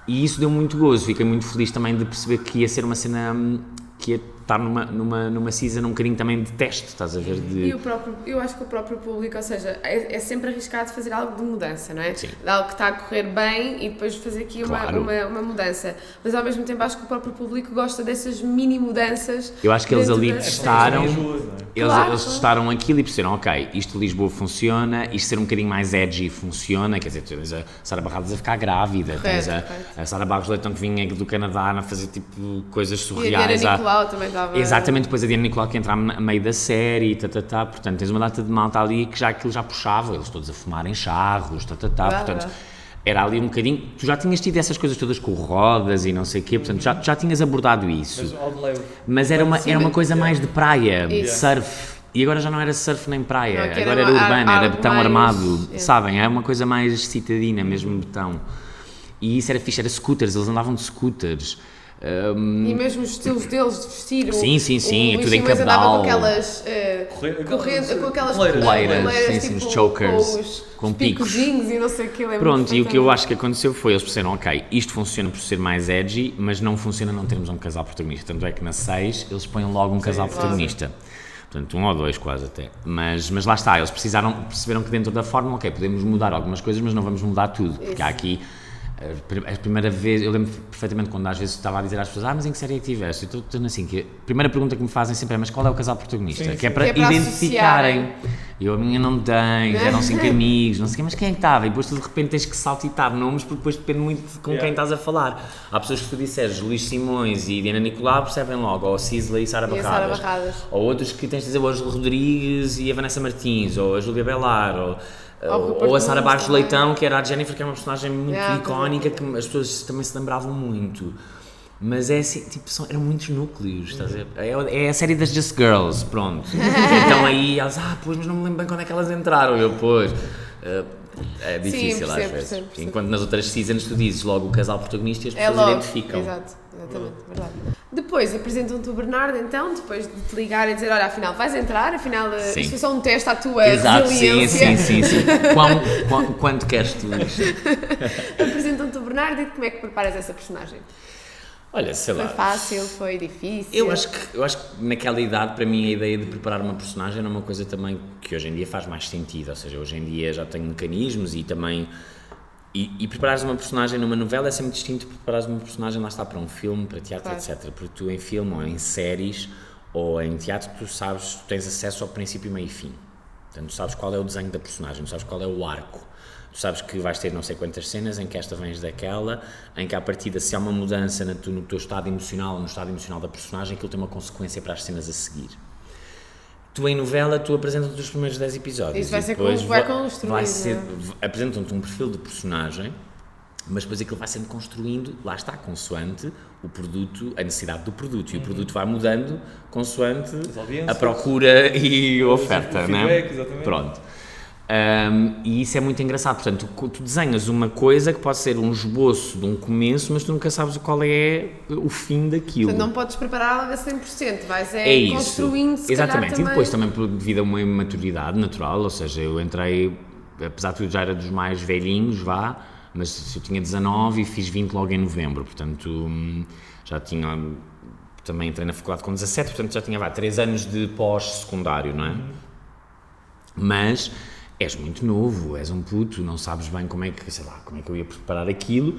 E isso deu muito gozo, fiquei muito feliz também de perceber que ia ser uma cena hum, que ia estar numa, numa, numa season um bocadinho também de teste, estás a ver? De... E o próprio, eu acho que o próprio público, ou seja, é, é sempre arriscado fazer algo de mudança, não é? Sim. De algo que está a correr bem e depois fazer aqui uma, Claro. uma, uma mudança. Mas ao mesmo tempo acho que o próprio público gosta dessas mini mudanças. Eu acho que eles ali da- testaram. É? Eles, Claro, eles testaram aquilo e perceberam, ok, isto de Lisboa funciona, isto ser um bocadinho mais edgy funciona, quer dizer, tu tens a Sara Barradas a ficar grávida, tens a, correto. a Sara Barros Leitão que vinha do Canadá a fazer tipo coisas E a surreais, Vera a, Nicolau também Exatamente, depois a Diana Nicolau que entra a meio da série, tá, tá, tá, portanto tens uma data de malta ali que já aquilo já puxava, eles todos a fumarem charros, tá, tá, tá, portanto era ali um bocadinho, tu já tinhas tido essas coisas todas com rodas e não sei o quê, portanto já, já tinhas abordado isso, Mas era uma, era uma coisa mais de praia, de Isso. surf. E agora já não era surf nem praia, Não, agora era era urbana, era algo betão mais- armado, é. sabem? É uma coisa mais citadina, mesmo betão. E isso era fixe, era scooters, eles andavam de scooters. Hum, E mesmo os estilos deles de vestir. o- Sim, sim, sim, o é tudo em andava cabedal. com aquelas. eh, Corre- corrente, com aquelas Coleiras. Coleiras, coleiras, sim, sim, tipo, os chokers, com, os, com os picos. e não sei o que. lembro Pronto, e o que eu acho que aconteceu foi, eles perceberam, ok, isto funciona por ser mais edgy, mas não funciona não termos um casal protagonista. Tanto é que na 6 eles põem logo um casal claro. protagonista. Portanto, um ou dois quase até. Mas, mas lá está, eles precisaram, perceberam que dentro da fórmula, ok, podemos mudar algumas coisas, mas não vamos mudar tudo. Porque há aqui, a pri- a primeira vez, eu lembro perfeitamente quando às vezes estava a dizer às pessoas, ah, mas em que série é que tiveste? Eu estou dizendo assim, que a primeira pergunta que me fazem sempre é, mas qual é o casal protagonista? Sim, que é sim. para Que é para identificarem. E eu, a minha não tem, eram cinco [LAUGHS] amigos, não sei o quê, mas quem é que estava? E depois tu de repente tens que saltitar nomes, porque depois depende muito de com Yeah. quem estás a falar. Há pessoas que tu disseres Luís Simões e Diana Nicolau, percebem logo, ou Cisla e Sara Barradas. Barradas. Ou outros que tens de dizer o Ângelo Rodrigues e a Vanessa Martins, ou a Júlia Belar, ou, Ou o ou, a Sara Barros também. Leitão, que era a Jennifer, que é uma personagem muito Yeah, icónica, que as pessoas também se lembravam muito. Mas é assim, tipo, são, eram muitos núcleos, estás a ver? É, é a série das Just Girls, pronto. [LAUGHS] então aí elas, ah, pois, mas não me lembro bem quando é que elas entraram. Eu, pois. eh, é difícil às percebo, vezes. percebo, percebo. Enquanto nas outras seasons tu dizes logo o casal protagonista e as É pessoas logo. identificam. Exato, exatamente, verdade. Depois apresentam-te o Bernardo, então, depois de te ligar e dizer: Olha, afinal vais entrar, afinal eh, Sim. isto foi só um teste à tua Exato, sim, resiliência. sim, sim, sim. [LAUGHS] Quão, quão- quanto queres tu isto? [LAUGHS] Apresentam-te o Bernardo e como é que preparas essa personagem? Olha, sei Foi lá. fácil, foi difícil? Eu acho, que, eu acho que naquela idade, para mim, a ideia de preparar uma personagem era uma coisa também que hoje em dia faz mais sentido. Ou seja, hoje em dia já tenho mecanismos e também. E, e preparares uma personagem numa novela é sempre distinto de preparares uma personagem, lá está, para um filme, para teatro, Claro. etc. Porque tu em filme ou em séries ou em teatro, tu sabes, tu tens acesso ao princípio, meio e fim. Portanto, tu sabes qual é o desenho da personagem, tu sabes qual é o arco. Tu sabes que vais ter não sei quantas cenas em que esta vens daquela, em que à partida, se há uma mudança no, tu- no teu estado emocional ou no estado emocional da personagem, aquilo tem uma consequência para as cenas a seguir. Tu em novela, tu apresentas-te os primeiros 10 episódios. Isso vai e ser depois como vai va- construído, vai ser- é? v- Apresentam-te um perfil de personagem, mas depois aquilo vai sendo construindo, lá está, consoante o produto, a necessidade do produto. E o produto vai mudando consoante a procura e a oferta, não é? exatamente. Pronto. Ahm, e isso é muito engraçado. Portanto, tu, tu desenhas uma coisa que pode ser um esboço de um começo, mas tu nunca sabes qual é o fim daquilo. Portanto, não podes prepará-la a 100%, vais é, É construindo se Exatamente. calhar, E depois também devido a uma maturidade natural, ou seja, eu entrei, apesar de tudo já era dos mais velhinhos, vá, mas eu tinha 19 e fiz 20 logo em novembro, portanto hum, já tinha. Também entrei na faculdade com 17, portanto já tinha vá, 3 anos de pós-secundário, não é? Mas és muito novo, és um puto, não sabes bem como é que, sei lá, como é que eu ia preparar aquilo.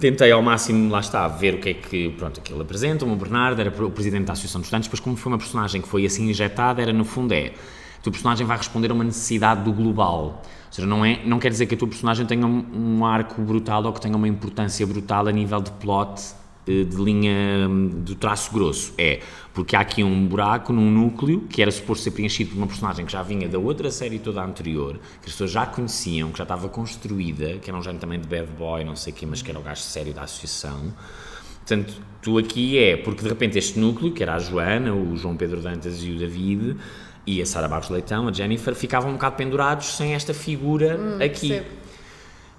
Tentei ao máximo, lá está, ver o que é que, pronto, aquilo apresenta. O Bernardo era o presidente da Associação de Estudantes, depois como foi uma personagem que foi assim injetada, era no fundo é, a tua personagem vai responder a uma necessidade do global. Ou seja, não, é, não quer dizer que a tua personagem tenha um, um arco brutal ou que tenha uma importância brutal a nível de plot de linha hum, do traço grosso. É porque há aqui um buraco num núcleo que era suposto ser preenchido por uma personagem que já vinha da outra série toda anterior, que as pessoas já conheciam, que já estava construída, que era um género também de bad boy, não sei o quê, mas que era o gajo sério da associação. Portanto, tu aqui é porque de repente este núcleo, que era a Joana, o João Pedro Dantas e o David, e a Sara Barros Leitão, a Jennifer, ficavam um bocado pendurados sem esta figura aqui. percebo.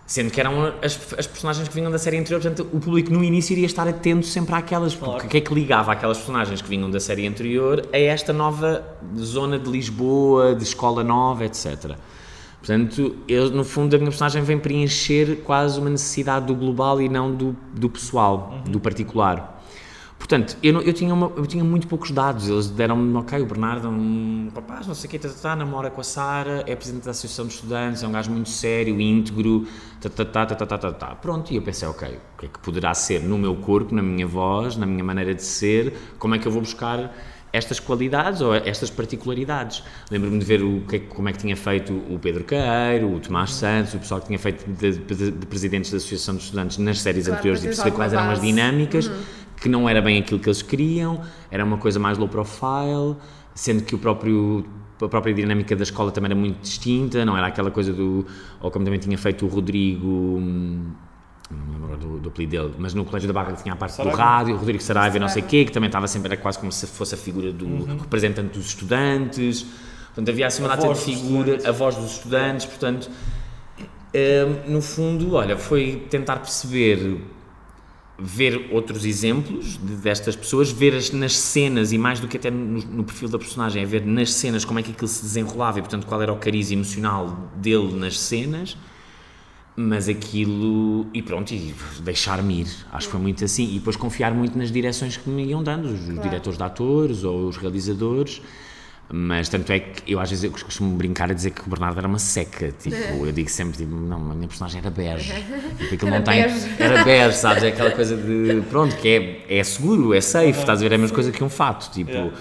Sendo que eram as, as personagens que vinham da série anterior, portanto, o público no início iria estar atento sempre àquelas. Porque Claro. o que é que ligava aquelas personagens que vinham da série anterior a esta nova zona de Lisboa, de escola nova, etc. Portanto, eu, no fundo, a minha personagem vem preencher quase uma necessidade do global e não do, do pessoal, do particular. Portanto, eu, não, eu, tinha uma, eu tinha muito poucos dados. Eles deram-me, ok, o Bernardo é um rapaz, não sei o que tá, tá, tá, namora com a Sara, é presidente da Associação de Estudantes, é um gajo muito sério, íntegro, tá, tá, tá, tá, tá, tá, tá, tá. Pronto, e eu pensei, ok, o que é que poderá ser no meu corpo, na minha voz, na minha maneira de ser, como é que eu vou buscar estas qualidades ou estas particularidades. Lembro-me de ver o que, é como é que tinha feito o Pedro Caeiro, o Tomás Santos, o pessoal que tinha feito de, de, de presidentes da Associação de Estudantes nas séries claro, anteriores e perceber quais eram as dinâmicas. Uhum que não era bem aquilo que eles queriam, era uma coisa mais low profile, sendo que o próprio a própria dinâmica da escola também era muito distinta, não era aquela coisa do. Ou como também tinha feito o Rodrigo. hum, Não me lembro do, do apelido dele, mas no Colégio da Barra tinha a parte Saraiva. do rádio, o Rodrigo Saraiva e não sei o Saraiva. quê, que também estava sempre, era quase como se fosse a figura do representante dos estudantes. Portanto, havia assim uma data de figura, a voz dos estudantes, portanto. hum, no fundo, olha, foi tentar perceber ver outros exemplos de- destas pessoas, ver as, nas cenas e mais do que até no, no perfil da personagem, é ver nas cenas como é que aquilo se desenrolava e, portanto, qual era o cariz emocional dele nas cenas, mas aquilo. e pronto, e deixar-me ir. Acho que foi muito assim. E depois confiar muito nas direções que me iam dando, os, os diretores de atores ou os realizadores. Mas tanto é que eu às vezes eu costumo brincar a dizer que o Bernardo era uma seca. Tipo, eu digo sempre, tipo, não, a minha personagem era bege. [LAUGHS] Tipo, aquilo Era não tem. bege. Era bege, sabes? É aquela coisa de. Pronto, que é, é seguro, é safe, estás a ver? É a mesma coisa que um fato. Tipo, Yeah.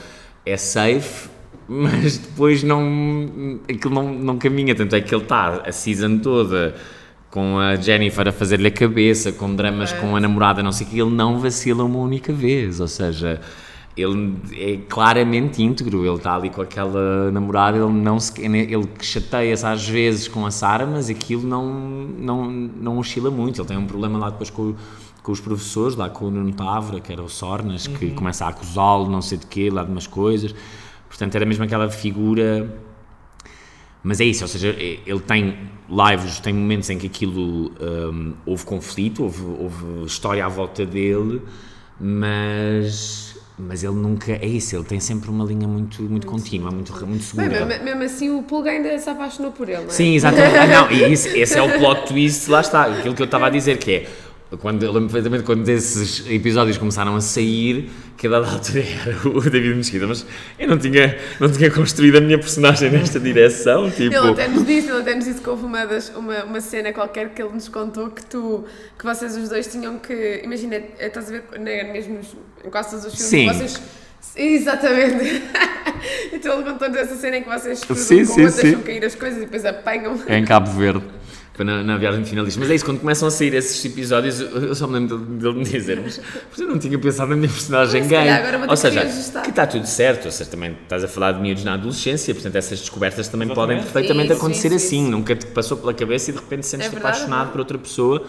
é safe, mas depois não. aquilo não, não caminha. Tanto é que ele está a season toda com a Jennifer a fazer-lhe a cabeça, com dramas com a namorada, não sei o que, ele não vacila uma única vez. Ou seja. Ele é claramente íntegro, ele está ali com aquela namorada, ele não se, ele chateia-se às vezes com a Sara, mas aquilo não, não, não oscila muito. Ele tem um problema lá depois com, com os professores, lá com o Nuno Távora, que era o Sornas, que começa a acusá-lo, não sei de quê, lá de umas coisas. Portanto, era mesmo aquela figura. Mas é isso, ou seja, ele tem lives, tem momentos em que aquilo hum, houve conflito, houve, houve história à volta dele, mas, mas ele nunca. É isso, ele tem sempre uma linha muito, muito contínua, muito, muito Bem, segura. mesmo, mesmo assim o Pulga ainda se apaixonou por ele, não é? Sim, exatamente. Ah, não, e isso, [LAUGHS] esse é o plot twist, lá está, aquilo que eu estava a dizer, que é, quando, eu lembro perfeitamente quando esses episódios começaram a sair, que a dada altura era o [LAUGHS] David Mesquita, mas eu não tinha, não tinha construído a minha personagem nesta direção, tipo... Ele até nos disse, ele até nos disse que houve uma, das, uma, uma cena qualquer que ele nos contou que tu, que vocês os dois tinham que, imagina, é, estás a ver, né, mesmo em quase todos os filmes, Sim. vocês, exatamente, [LAUGHS] então ele contou-nos essa cena em que vocês Sim, sim, sim. deixam cair as coisas e depois apanham. É em Cabo Verde. Foi na, na viagem de finalistas. Mas é isso, quando começam a sair esses episódios, eu só me lembro dele, me dizer, mas, mas eu não tinha pensado na minha personagem Mas gay. agora vou ter Ou que seja, reajustar. que está tudo certo, ou seja, também estás a falar de miúdos na adolescência, portanto essas descobertas também podem Exatamente. perfeitamente Isso, acontecer isso, assim. isso. Nunca te passou pela cabeça e de repente sentes-te É apaixonado é por outra pessoa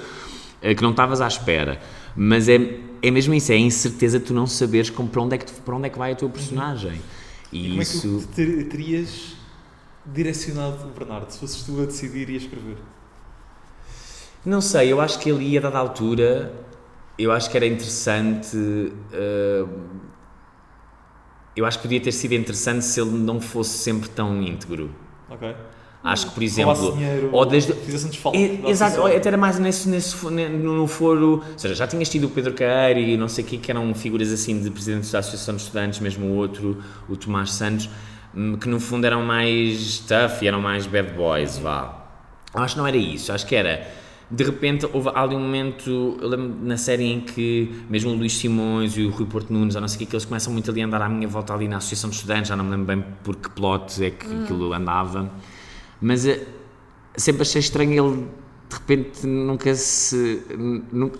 eh, que não estavas à espera. Mas é, é mesmo isso, é a incerteza de tu não saberes como, para, onde é que, tu- para onde é que vai a tua personagem. E, Como é que isso. tu ter- terias direcionado o Bernardo se fosses tu a decidir e a escrever? Não sei, eu acho que ele ia a dada altura, eu acho que era interessante. eh, eu acho que podia ter sido interessante se ele não fosse sempre tão íntegro. Ok. Acho que, por Roubasse exemplo. dinheiro, ou desde- fizesse desfalque. É, exato, até era mais nesse, nesse, no foro. Ou seja, já tinhas tido o Pedro Caeiro e não sei o quê, que eram figuras assim de presidentes da Associação de Estudantes, mesmo o outro, o Tomás Santos, hum, que no fundo eram mais tough e eram mais bad boys, vá. Eu acho que não era isso, acho que era. De repente houve ali um momento, eu lembro na série em que mesmo o Luís Simões e o Rui Porto Nunes, ou não sei o que eles começam muito ali a andar à minha volta ali na Associação de Estudantes, já não me lembro bem por que plot é que aquilo andava, mas eh, sempre achei estranho ele de repente nunca se. nu-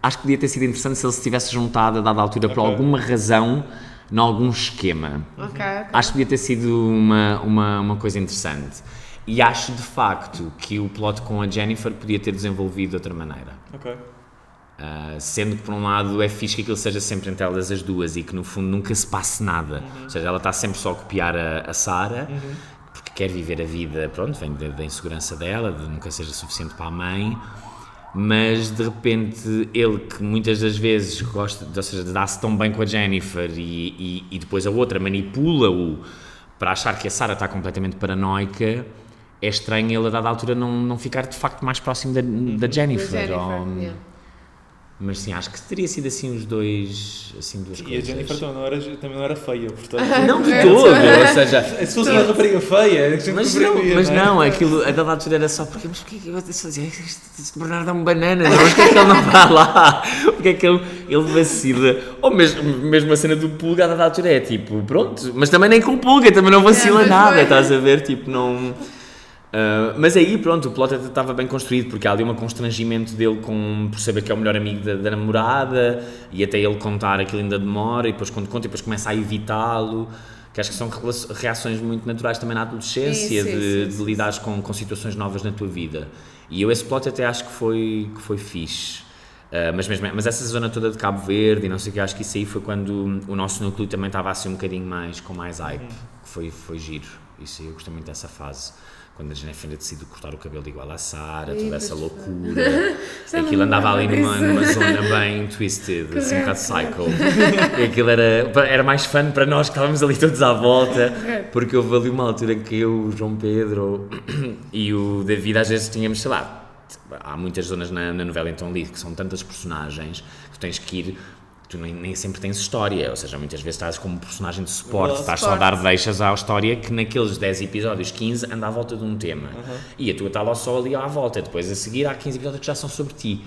acho que podia ter sido interessante se ele se tivesse juntado a dada altura por Ok. alguma razão, em algum esquema. Ok, ok. Acho que podia ter sido uma, uma, uma coisa interessante. E acho de facto que o plot com a Jennifer podia ter desenvolvido de outra maneira. Ok. Uh, sendo que por um lado é fixe que aquilo seja sempre entre elas as duas e que no fundo nunca se passe nada. Ou seja, ela está sempre só a copiar a, a Sara porque quer viver a vida, pronto, vem da, da insegurança dela, de nunca seja suficiente para a mãe. Mas de repente ele que muitas das vezes gosta, ou seja, dar-se tão bem com a Jennifer e, e, e depois a outra manipula-o para achar que a Sara está completamente paranoica, é estranho ele a dada altura não, não ficar de facto mais próximo da, da Jennifer. Da Jennifer, ou- yeah. mas sim, acho que teria sido assim os dois, assim duas E a coisas. Jennifer também não era, também não era feia, portanto. [LAUGHS] Não de É, todo, ou [LAUGHS] seja, Se fosse uma rapariga feia, a gente mas não, mas é? não, aquilo, a dada altura era só porque, mas porquê que eu este, este Bernardo é um banana, não, mas porquê é que ele não vai lá? Porque é que ele, ele vacila? Ou mesmo, mesmo a cena do Pulga a dada altura é tipo, pronto, mas também nem com o Pulga, também não vacila É, nada, foi. estás a ver, tipo, não... Uh, mas aí, pronto, o plot até estava bem construído, porque há ali um constrangimento dele com, por saber que é o melhor amigo da, da namorada, e até ele contar aquilo ainda demora, e depois quando conta, e depois começa a evitá-lo, que acho que são reações muito naturais também na adolescência, de, isso, de lidares com, com situações novas na tua vida. E eu esse plot até acho que foi, que foi fixe. Uh, mas, mesmo, mas essa zona toda de Cabo Verde e não sei o que, acho que isso aí foi quando o nosso núcleo também estava assim um bocadinho mais, com mais hype, que foi, foi giro. Isso aí eu gostei muito dessa fase. Quando a Jennifer decidiu cortar o cabelo igual à Sara, toda essa loucura. [LAUGHS] Aquilo andava ali numa, numa zona bem twisted, assim um bocado Correto, psycho. E aquilo era, era mais fun para nós que estávamos ali todos à volta, [LAUGHS] porque houve ali uma altura que eu, o João Pedro [CLEARS THROAT] e o David às vezes tínhamos, sei lá, há muitas zonas na, na novela então ali que são tantas personagens que tens que ir. Tu nem, nem sempre tens história, ou seja, muitas vezes estás como personagem de suporte, estás só a dar deixas à história que naqueles 10 episódios, 15, anda à volta de um tema. E a tua está lá só ali à volta, depois a seguir há 15 episódios que já são sobre ti.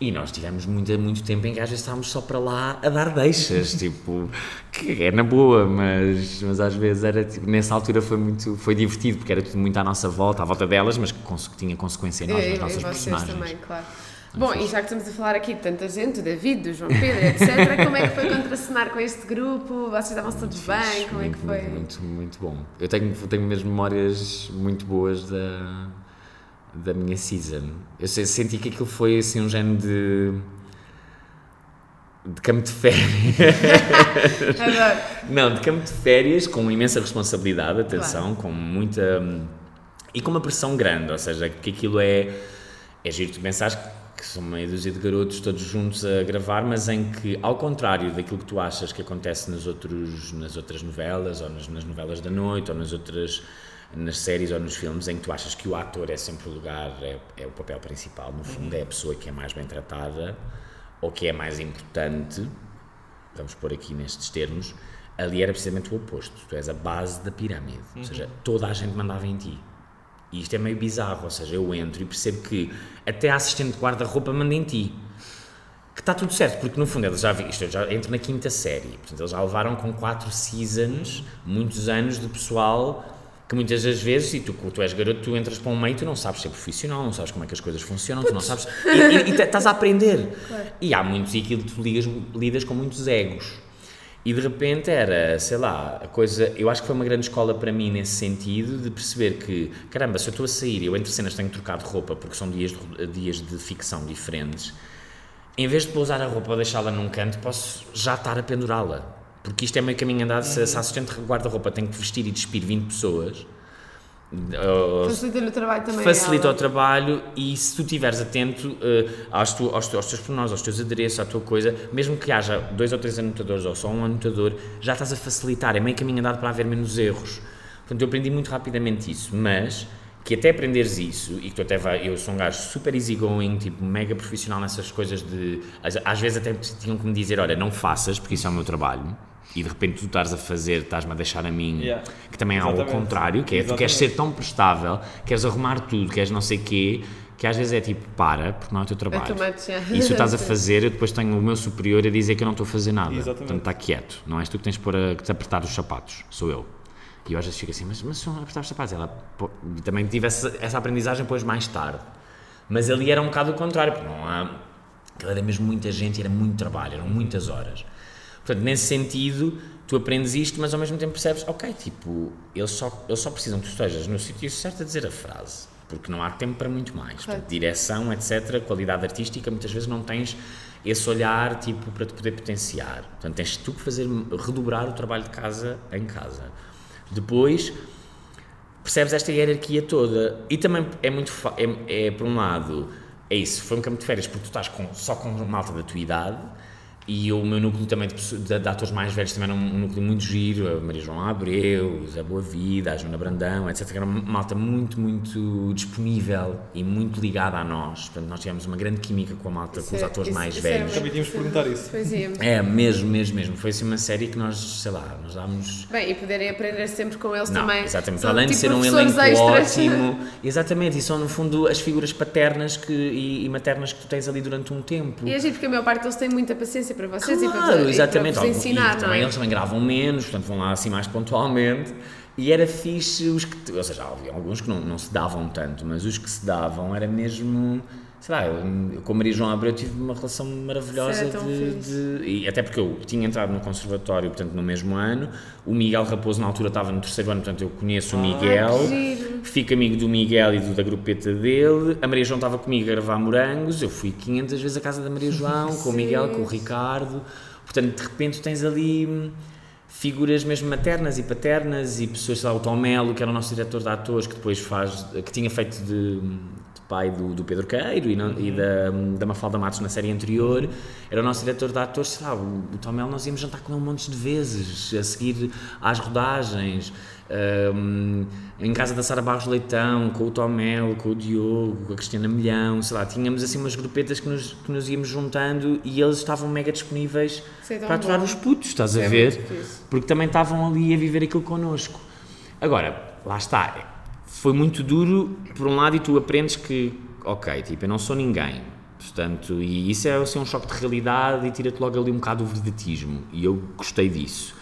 E nós tivemos muito, muito tempo em que às vezes estávamos só para lá a dar deixas, [LAUGHS] tipo, que é na boa, mas, mas às vezes era, tipo, nessa altura foi muito, foi divertido, porque era tudo muito à nossa volta, à volta delas, mas que tinha consequência em nós, E, nas e nossas vocês personagens. também, claro. Bom, e já que estamos a falar aqui de tanta gente, do David, do João Pedro, etc., como é que foi contracenar com este grupo? Vocês estavam-se todos bem? Como é que muito, foi? Muito, muito, muito bom. Eu tenho, tenho mesmo memórias muito boas da, da minha season. Eu sei- senti que aquilo foi assim um género de. de campo de férias. [LAUGHS] Adoro. Não, de campo de férias com imensa responsabilidade, atenção, com muita. e com uma pressão grande, ou seja, que aquilo é. é giro tu pensares que são meia dúzia de garotos todos juntos a gravar, mas em que, ao contrário daquilo que tu achas que acontece nas, outros, nas outras novelas, ou nas, nas novelas da noite, ou nas outras. nas séries ou nos filmes, em que tu achas que o ator é sempre o lugar, é, é o papel principal, no fundo, é a pessoa que é mais bem tratada, ou que é mais importante, vamos pôr aqui nestes termos, ali era precisamente o oposto. Tu és a base da pirâmide. Ou seja, toda a gente mandava em ti. E isto é meio bizarro. Ou seja, eu entro e percebo que até a assistente de guarda-roupa manda em ti. Que está tudo certo, porque no fundo eles já vi, isto eu já entro na quinta série. Portanto, eles já levaram com quatro seasons, muitos anos de pessoal que muitas das vezes, e tu, tu és garoto, tu entras para um meio, tu não sabes ser profissional, não sabes como é que as coisas funcionam, tu não sabes. E, e- e estás a aprender. [LAUGHS] E há muitos, e aquilo tu ligas, lidas com muitos egos. E de repente era, sei lá, a coisa. Eu acho que foi uma grande escola para mim nesse sentido, de perceber que, caramba, se eu estou a sair e eu entre cenas tenho que trocar de roupa porque são dias de, dias de ficção diferentes, em vez de pousar a roupa ou deixá-la num canto, posso já estar a pendurá-la. Porque isto é meio caminho andado. Se, se a assistente guarda-roupa tem que vestir e despir 20 pessoas, ou- Facilita-lhe o trabalho também. facilita ela. o trabalho e se tu estiveres atento eh, aos, tu, aos, tu- aos teus pormenores, aos teus adereços, à tua coisa, mesmo que haja dois ou três anotadores ou só um anotador, já estás a facilitar, é meio caminho andado para haver menos erros. Portanto, eu aprendi muito rapidamente isso, mas que até aprenderes isso e que tu até vai, eu sou um gajo super easygoing, tipo mega profissional nessas coisas de, às, às vezes até tinham que me dizer, olha, não faças porque isso é o meu trabalho. E de repente tu estás a fazer, estás-me a deixar a mim, Yeah. que também há o Exatamente. contrário, que é tu queres Exatamente. ser tão prestável, queres arrumar tudo, queres não sei quê, que às vezes é tipo, para, porque não é o teu trabalho. Automates, já. Isso estás a fazer, eu depois tenho o meu superior a dizer que eu não estou a fazer nada. Exatamente. Portanto, está quieto. Não és tu que tens de pôr a, que te apertar os sapatos, sou eu. E eu às vezes fico assim, mas, mas se eu não apertar os sapatos, ela pô, e também tive essa, essa aprendizagem depois mais tarde. Mas ali era um bocado o contrário, porque não há. Era mesmo muita gente, era muito trabalho, eram muitas horas. Portanto, nesse sentido, tu aprendes isto, mas ao mesmo tempo percebes, ok, tipo, eles só, eles só precisam que tu estejas no sítio certo a dizer a frase, porque não há tempo para muito mais. Portanto, direção, etc., qualidade artística, muitas vezes não tens esse olhar, tipo, para te poder potenciar. Portanto, tens tu que fazer, redobrar o trabalho de casa em casa. Depois, percebes esta hierarquia toda e também é muito é, é por um lado é isso, foi um campo de férias porque tu estás com, só com malta da tua idade e o meu núcleo também de, de, de atores mais velhos também era um, um núcleo muito giro, a Maria João Abreu, o Zé Boa Vida, a Joana Brandão, etc, que era uma malta muito, muito disponível e muito ligada a nós, portanto nós tivemos uma grande química com a malta, Isso com os é- atores isso- mais isso era velhos Também tínhamos perguntar isso. Fazíamos. é, mesmo, mesmo, mesmo, foi assim uma série que nós, sei lá, nós dámos Bem, e poderem aprender sempre com eles não, também. exatamente. São, Além de tipo, ser um elenco extras. ótimo, [LAUGHS] exatamente, e são no fundo as figuras paternas que, e, e maternas que tu tens ali durante um tempo. E é giro porque a maior parte deles tem muita paciência para vocês e para, Claro, e exatamente. para vos ensinar, e também é? eles também gravam menos, portanto vão lá assim mais pontualmente. E era fixe os que. Ou seja, havia alguns que não, não se davam tanto, mas os que se davam era mesmo. Sei lá, eu, eu com a Maria João Abreu tive uma relação maravilhosa de, de- E até porque eu tinha entrado no conservatório, portanto, no mesmo ano. O Miguel Raposo, na altura, estava no terceiro ano, portanto, eu conheço o Miguel. Ah, giro. Fico amigo do Miguel e do, da grupeta dele. A Maria João estava comigo a gravar morangos. Eu fui 500 vezes à casa da Maria João, com o Miguel, com o Ricardo. Portanto, de repente tens ali hum, figuras mesmo maternas e paternas e pessoas, sei lá, o Tom Melo, que era o nosso diretor de atores, que depois faz, que tinha feito de, de pai do, do Pedro Queiro e, não- e da, da Mafalda Matos na série anterior, era o nosso diretor de atores, sei lá, o, o Tom Melo nós íamos jantar com ele montes de vezes, a seguir às rodagens, hum, em casa da Sara Barros Leitão, com o Tom Melo, com o Diogo, com a Cristiana Milhão, sei lá, tínhamos assim umas grupetas que nos, que nos íamos juntando e eles estavam mega disponíveis é para aturar bom. os putos, estás Isso a é ver? Porque também estavam ali a viver aquilo connosco. Agora, lá está, foi muito duro por um lado e tu aprendes que, ok, tipo, eu não sou ninguém, portanto, e isso é assim, um choque de realidade e tira-te logo ali um bocado o vedetismo e eu gostei disso.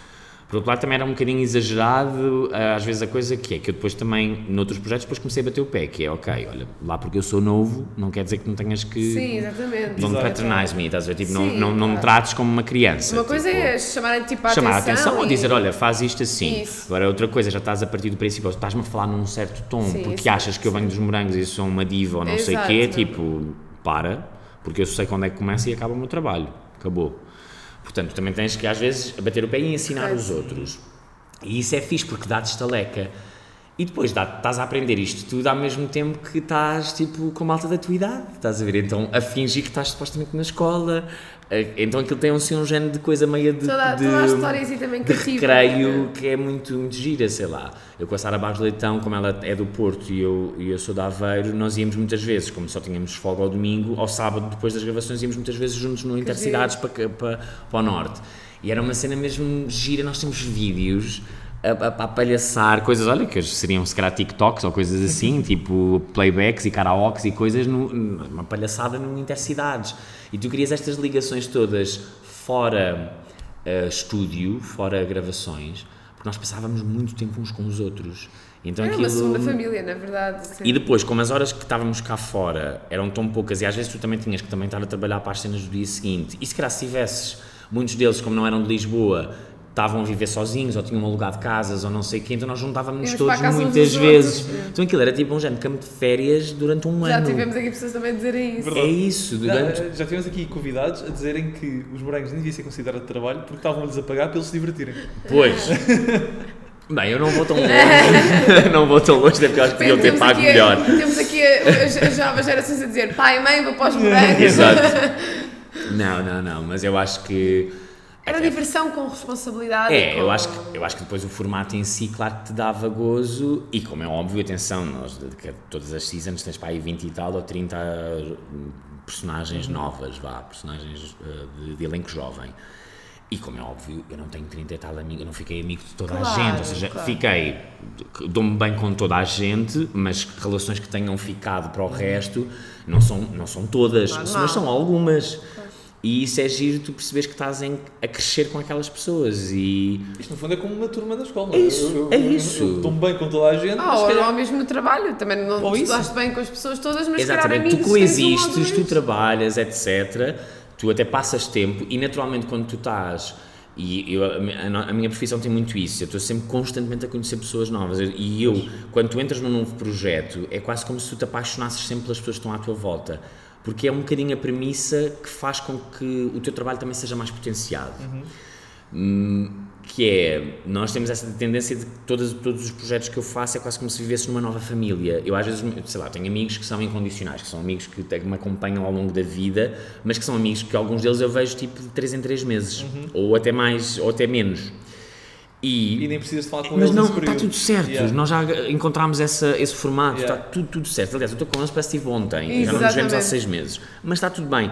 Por outro lado, também era um bocadinho exagerado, ah, às vezes, a coisa que é, que eu depois também, noutros projetos, depois comecei a bater o pé, que é, ok, olha, lá porque eu sou novo, não quer dizer que não tenhas que... Sim, exatamente. Exato. patronize me, estás a ver? Tipo, não, Sim, não, não me claro. trates como uma criança. Uma coisa tipo, é chamarem tipo a chamar a atenção, atenção ou dizer, olha, faz isto assim. Isso. Agora, outra coisa, já estás a partir do princípio, ou estás-me a falar num certo tom, Sim, porque isso achas que eu venho dos morangos e sou uma diva ou não sei o Exato. quê, tipo, para, porque eu sei quando é que começa e acaba o meu trabalho. Acabou. Portanto, também tens que, às vezes, bater o pé e ensinar os outros. E isso é fixe, porque dá-te estaleca. E depois dá, estás a aprender isto tudo ao mesmo tempo que estás tipo com malta da tua idade, estás a ver? Então a fingir que estás supostamente na escola, então aquilo tem assim um género de coisa meio de, Toda, de, toda a história assim também cativa. recreio que é muito, muito gira, sei lá. Eu com a Sara Barros Leitão, como ela é do Porto e eu, e eu sou de Aveiro, nós íamos muitas vezes, como só tínhamos folga ao domingo, ao sábado depois das gravações íamos muitas vezes juntos no Intercidades para, para, para o Norte. E era uma cena mesmo gira, nós temos vídeos a, a, a palhaçar coisas, olha, que seriam se calhar TikToks ou coisas assim, tipo playbacks e karaokes e coisas, no, uma palhaçada no Intercidades. E tu querias estas ligações todas fora uh, estúdio, fora gravações, porque nós passávamos muito tempo uns com os outros. Então Era uma aquilo... segunda família, na verdade. sim. E depois, como as horas que estávamos cá fora eram tão poucas e às vezes tu também tinhas que também estar a trabalhar para as cenas do dia seguinte, e se calhar se tivesses, muitos deles, como não eram de Lisboa, estavam a viver sozinhos ou tinham alugado casas ou não sei o quê, então nós para todos muitas vezes. outros. Então aquilo era tipo um género de campo de férias durante um Já ano. tivemos aqui pessoas também a dizerem isso. É isso, durante. Já, já tivemos aqui convidados a dizerem que os morangos nem devia ser considerado trabalho porque estavam-lhes a pagar para eles se divertirem. Pois. [LAUGHS] Bem, eu não vou tão longe. [LAUGHS] não vou tão longe, até porque eu acho que podiam ter pago melhor. Temos aqui as, as novas gerações a dizer pai e mãe, vou para os [LAUGHS] morangos. Exato. Não, não, não, mas eu acho que. Era diversão com responsabilidade. É, com- eu acho, que, eu acho que depois o formato em si, claro que te dava gozo, e como é óbvio, atenção, nós todas as seasons tens para aí 20 e tal ou 30 hum, personagens novas, vá, personagens uh, de, de elenco jovem. E como é óbvio, eu não tenho 30 e tal amigos, eu não fiquei amigo de toda a Claro, gente, ou seja, claro. fiquei, dou-me bem com toda a gente, mas relações que tenham ficado para o resto não são, não são todas, Normal. mas são algumas. E isso é giro tu perceberes que estás em- a crescer com aquelas pessoas e Isto no fundo é como uma turma da escola. É isso, Eu- eu- é isso. Eu estou bem com toda a gente, Ah, ou, calhar- ou mesmo no trabalho, também não Ou isso. estudaste bem com as pessoas todas, mas Exatamente, tu tens um coexistes, tu trabalhas, etc. Tu até passas tempo e naturalmente quando tu estás. E eu, a minha profissão tem muito isso, eu estou sempre constantemente a conhecer pessoas novas. E eu, quando tu entras num novo projeto, é quase como se tu te apaixonasses sempre pelas pessoas que estão à tua volta. Porque é um bocadinho a premissa que faz com que o teu trabalho também seja mais potenciado. Hum, que é, nós temos essa tendência de que todos, todos os projetos que eu faço é quase como se vivesse numa nova família. Eu às vezes, sei lá, tenho amigos que são incondicionais, que são amigos que me acompanham ao longo da vida, mas que são amigos que alguns deles eu vejo tipo de 3 em 3 meses, ou até mais, ou até menos. E, E nem precisas falar com mas eles não, nesse está tudo certo. Yeah. Nós já encontramos essa, esse formato, Yeah. está tudo, tudo certo. Aliás, eu estou com eles, parece que estive ontem, já não nos vemos há seis meses, mas está tudo bem.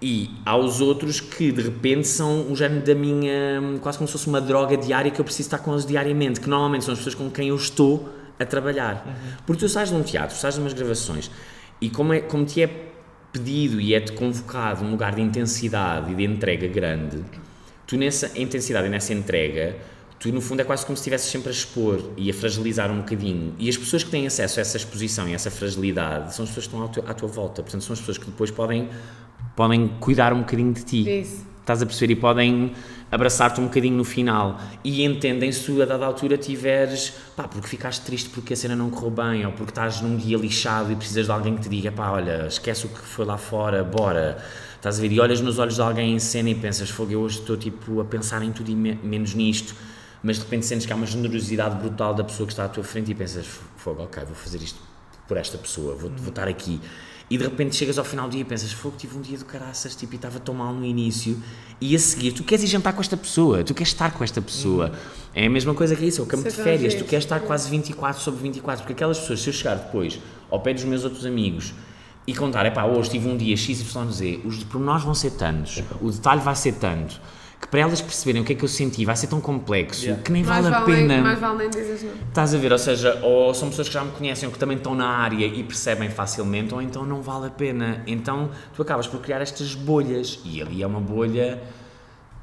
E há os outros que de repente são o género da minha. quase como se fosse uma droga diária que eu preciso estar com eles diariamente, que normalmente são as pessoas com quem eu estou a trabalhar. Porque tu sais de um teatro, sais de umas gravações e como, é, como te é pedido e é-te convocado um lugar de intensidade e de entrega grande, tu nessa intensidade e nessa entrega, tu no fundo é quase como se estivesses sempre a expor e a fragilizar um bocadinho. E as pessoas que têm acesso a essa exposição e a essa fragilidade são as pessoas que estão à tua, à tua volta. Portanto, são as pessoas que depois podem, podem cuidar um bocadinho de ti. Isso. Estás a perceber? E podem abraçar-te um bocadinho no final. E entendem se a dada altura tiveres, pá, porque ficaste triste porque a cena não correu bem, ou porque estás num dia lixado e precisas de alguém que te diga, pá, olha, esquece o que foi lá fora, bora. Estás a ver? E olhas nos olhos de alguém em cena e pensas, fogo, eu hoje estou tipo a pensar em tudo e me- menos nisto. Mas de repente sentes que há uma generosidade brutal da pessoa que está à tua frente e pensas, fogo, ok, vou fazer isto por esta pessoa, vou, vou estar aqui. E de repente chegas ao final do dia e pensas, fogo, tive um dia do caraças, tipo, e estava tão mal no início. E a seguir, tu queres ir jantar com esta pessoa, tu queres estar com esta pessoa. É a mesma coisa que isso, é o campo de Isso é férias, tu queres estar quase 24 sobre 24, porque aquelas pessoas, se eu chegar depois ao pé dos meus outros amigos e contar, epá, hoje tive um dia XYZ, os pormenores vão ser tantos, o detalhe vai ser tanto, que para elas perceberem o que é que eu senti vai ser tão complexo Yeah. que nem Mais vale a vale, pena. nem, mais vale nem dizes não. Estás a ver, ou seja, ou são pessoas que já me conhecem ou que também estão na área e percebem facilmente, ou então não vale a pena. Então tu acabas por criar estas bolhas e ali é uma bolha